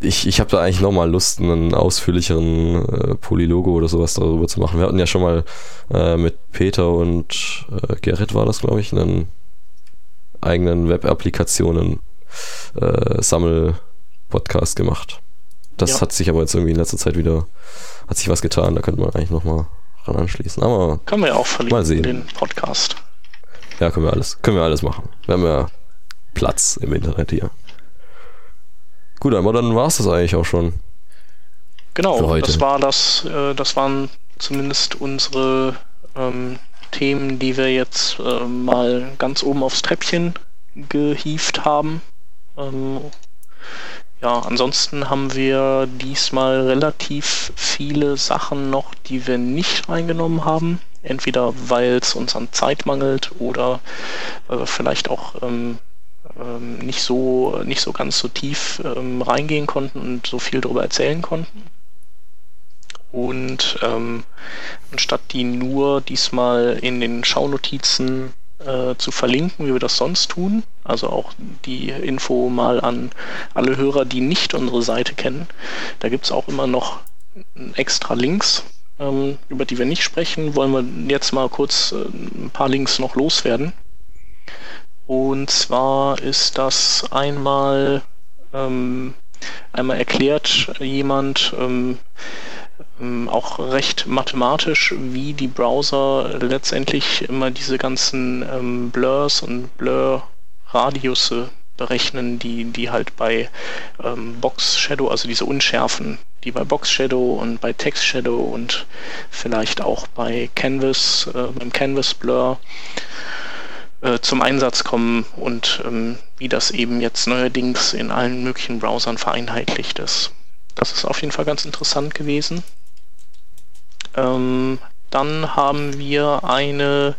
ich, ich habe da eigentlich nochmal Lust, einen ausführlicheren äh, Polylogo oder sowas darüber zu machen. Wir hatten ja schon mal äh, mit Peter und äh, Gerrit war das, glaube ich, einen eigenen Web-Applikationen äh, Sammel-Podcast gemacht. Das ja. hat sich aber jetzt irgendwie in letzter Zeit wieder, hat sich was getan, da könnte man eigentlich nochmal ran anschließen. Aber können wir auch verlinken, mal sehen. den Podcast. Ja, können wir alles, können wir alles machen. Wir haben ja Platz im Internet hier. Gut, aber dann war es das eigentlich auch schon. Genau, das war das, äh, das waren zumindest unsere ähm, Themen, die wir jetzt äh, mal ganz oben aufs Treppchen gehieft haben. Ähm, ja, ansonsten haben wir diesmal relativ viele Sachen noch, die wir nicht reingenommen haben. Entweder weil es uns an Zeit mangelt oder äh, vielleicht auch ähm, ähm, nicht so nicht so ganz so tief ähm, reingehen konnten und so viel darüber erzählen konnten. Und ähm, anstatt die nur diesmal in den Schaunotizen äh, zu verlinken, wie wir das sonst tun, also auch die Info mal an alle Hörer, die nicht unsere Seite kennen, da gibt es auch immer noch extra Links, ähm, über die wir nicht sprechen, wollen wir jetzt mal kurz äh, ein paar Links noch loswerden. Und zwar ist das einmal ähm, einmal erklärt jemand ähm, auch recht mathematisch, wie die Browser letztendlich immer diese ganzen ähm, Blurs und Blur-Radiusse berechnen, die, die halt bei ähm, Box Shadow, also diese Unschärfen, die bei Box Shadow und bei Text Shadow und vielleicht auch bei Canvas, äh, beim Canvas Blur äh, zum Einsatz kommen und ähm, wie das eben jetzt neuerdings in allen möglichen Browsern vereinheitlicht ist. Das ist auf jeden Fall ganz interessant gewesen. Ähm, dann haben wir eine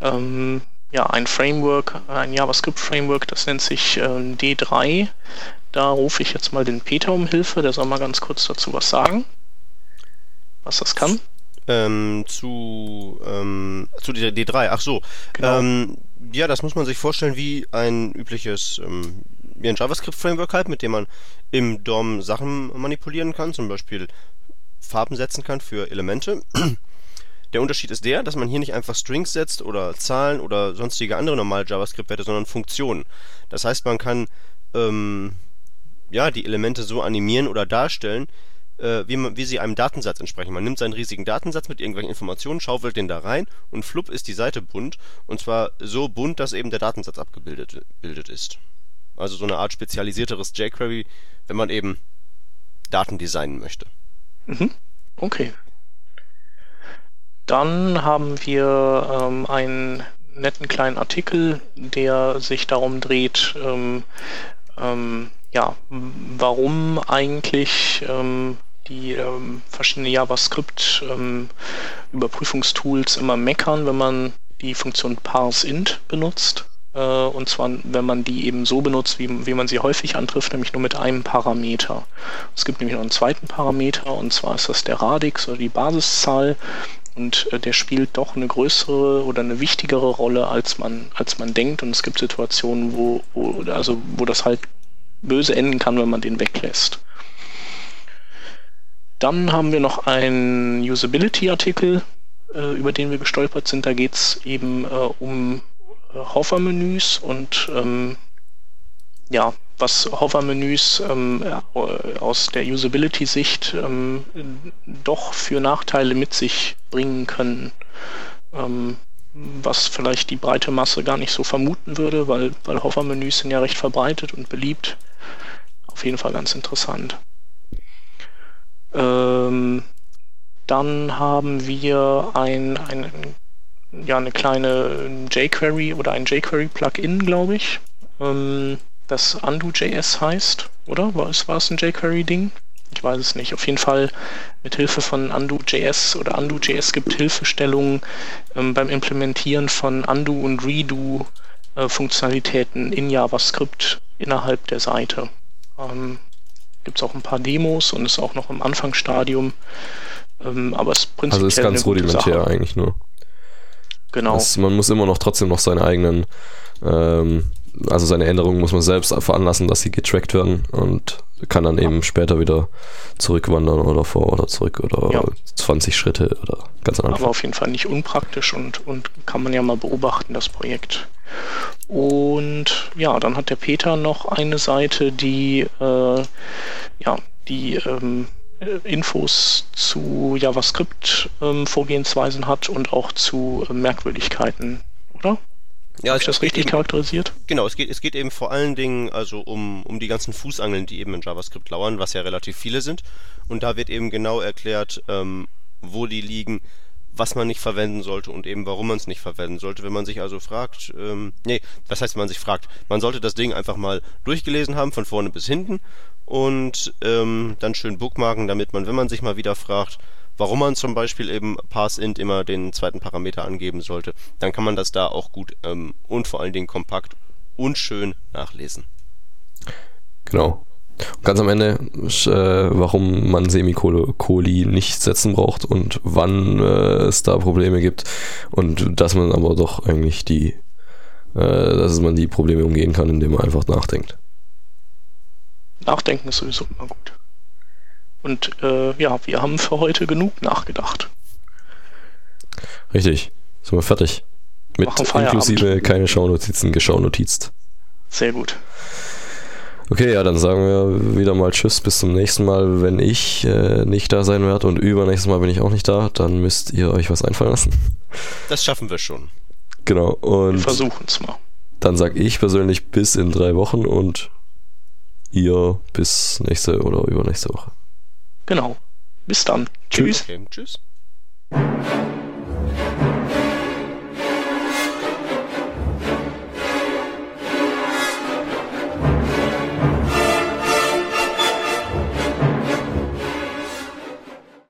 ähm, ja, ein Framework, ein JavaScript-Framework, das nennt sich ähm, D3. Da rufe ich jetzt mal den Peter um Hilfe, der soll mal ganz kurz dazu was sagen, was das kann. Ähm, zu, ähm, zu der D3, ach so. Genau. Ähm, ja, das muss man sich vorstellen wie ein übliches, ähm, wie ein JavaScript-Framework halt, mit dem man im DOM Sachen manipulieren kann, zum Beispiel Farben setzen kann für Elemente. Der Unterschied ist der, dass man hier nicht einfach Strings setzt oder Zahlen oder sonstige andere normale JavaScript-Werte, sondern Funktionen. Das heißt, man kann ähm, ja, die Elemente so animieren oder darstellen, äh, wie, man, wie sie einem Datensatz entsprechen. Man nimmt seinen riesigen Datensatz mit irgendwelchen Informationen, schaufelt den da rein und flupp ist die Seite bunt. Und zwar so bunt, dass eben der Datensatz abgebildet bildet ist. Also so eine Art spezialisierteres jQuery, wenn man eben Daten designen möchte. Mhm. Okay. Dann haben wir ähm, einen netten kleinen Artikel, der sich darum dreht, ähm, ähm, ja, warum eigentlich ähm, die ähm, verschiedenen JavaScript-Überprüfungstools ähm, immer meckern, wenn man die Funktion parseInt benutzt. Äh, und zwar, wenn man die eben so benutzt, wie, wie man sie häufig antrifft, nämlich nur mit einem Parameter. Es gibt nämlich noch einen zweiten Parameter, und zwar ist das der Radix oder die Basiszahl. Und äh, der spielt doch eine größere oder eine wichtigere Rolle, als man, als man denkt. Und es gibt Situationen, wo, wo, also, wo das halt böse enden kann, wenn man den weglässt. Dann haben wir noch einen Usability-Artikel, äh, über den wir gestolpert sind. Da geht es eben äh, um Hover-Menüs und ähm, ja, was Hover-Menüs ähm, aus der Usability-Sicht ähm, doch für Nachteile mit sich bringen können, ähm, was vielleicht die breite Masse gar nicht so vermuten würde, weil, weil Hover-Menüs sind ja recht verbreitet und beliebt. Auf jeden Fall ganz interessant. Ähm, dann haben wir ein, ein, ja, eine kleine jQuery oder ein jQuery-Plugin, glaube ich. Ähm, das Undo.js heißt, oder? War es, war es ein jQuery-Ding? Ich weiß es nicht. Auf jeden Fall mit Hilfe von Undo.js oder Undo.js gibt Hilfestellungen ähm, beim Implementieren von Undo und Redo äh, Funktionalitäten in JavaScript innerhalb der Seite. Ähm, gibt es auch ein paar Demos und ist auch noch im Anfangsstadium. Ähm, aber es ist prinzipiell Also ist ganz rudimentär eigentlich nur. Genau. Das, man muss immer noch trotzdem noch seine eigenen ähm, also seine Änderungen muss man selbst veranlassen, dass sie getrackt werden und kann dann eben später wieder zurückwandern oder vor oder zurück oder ja. 20 Schritte oder ganz anders. Aber auf jeden Fall nicht unpraktisch und, und kann man ja mal beobachten, das Projekt. Und ja, dann hat der Peter noch eine Seite, die äh, ja, die ähm, Infos zu JavaScript-Vorgehensweisen ähm, hat und auch zu äh, Merkwürdigkeiten, oder? Ja, Habe ich das richtig eben, charakterisiert? Genau, es geht, es geht eben vor allen Dingen also um, um die ganzen Fußangeln, die eben in JavaScript lauern, was ja relativ viele sind. Und da wird eben genau erklärt, ähm, wo die liegen, was man nicht verwenden sollte und eben warum man es nicht verwenden sollte. Wenn man sich also fragt, ähm, nee, was heißt, man sich fragt? Man sollte das Ding einfach mal durchgelesen haben, von vorne bis hinten und ähm, dann schön bookmarken, damit man, wenn man sich mal wieder fragt, warum man zum Beispiel eben Parse-Int immer den zweiten Parameter angeben sollte, dann kann man das da auch gut ähm, und vor allen Dingen kompakt und schön nachlesen. Genau. Und ganz am Ende, äh, warum man Semikoli nicht setzen braucht und wann äh, es da Probleme gibt und dass man aber doch eigentlich die, äh, dass man die Probleme umgehen kann, indem man einfach nachdenkt. Nachdenken ist sowieso immer gut. Und äh, ja, wir haben für heute genug nachgedacht. Richtig, sind wir fertig. Mit inklusive keine Schaunotizen geschaunotizt. Sehr gut. Okay, ja, dann sagen wir wieder mal Tschüss, bis zum nächsten Mal. Wenn ich äh, nicht da sein werde und übernächstes Mal bin ich auch nicht da, dann müsst ihr euch was einfallen lassen. Das schaffen wir schon. Genau, und. Wir versuchen es mal. Dann sag ich persönlich bis in drei Wochen und ihr bis nächste oder übernächste Woche. Genau. Bis dann. Tschüss. Okay, tschüss.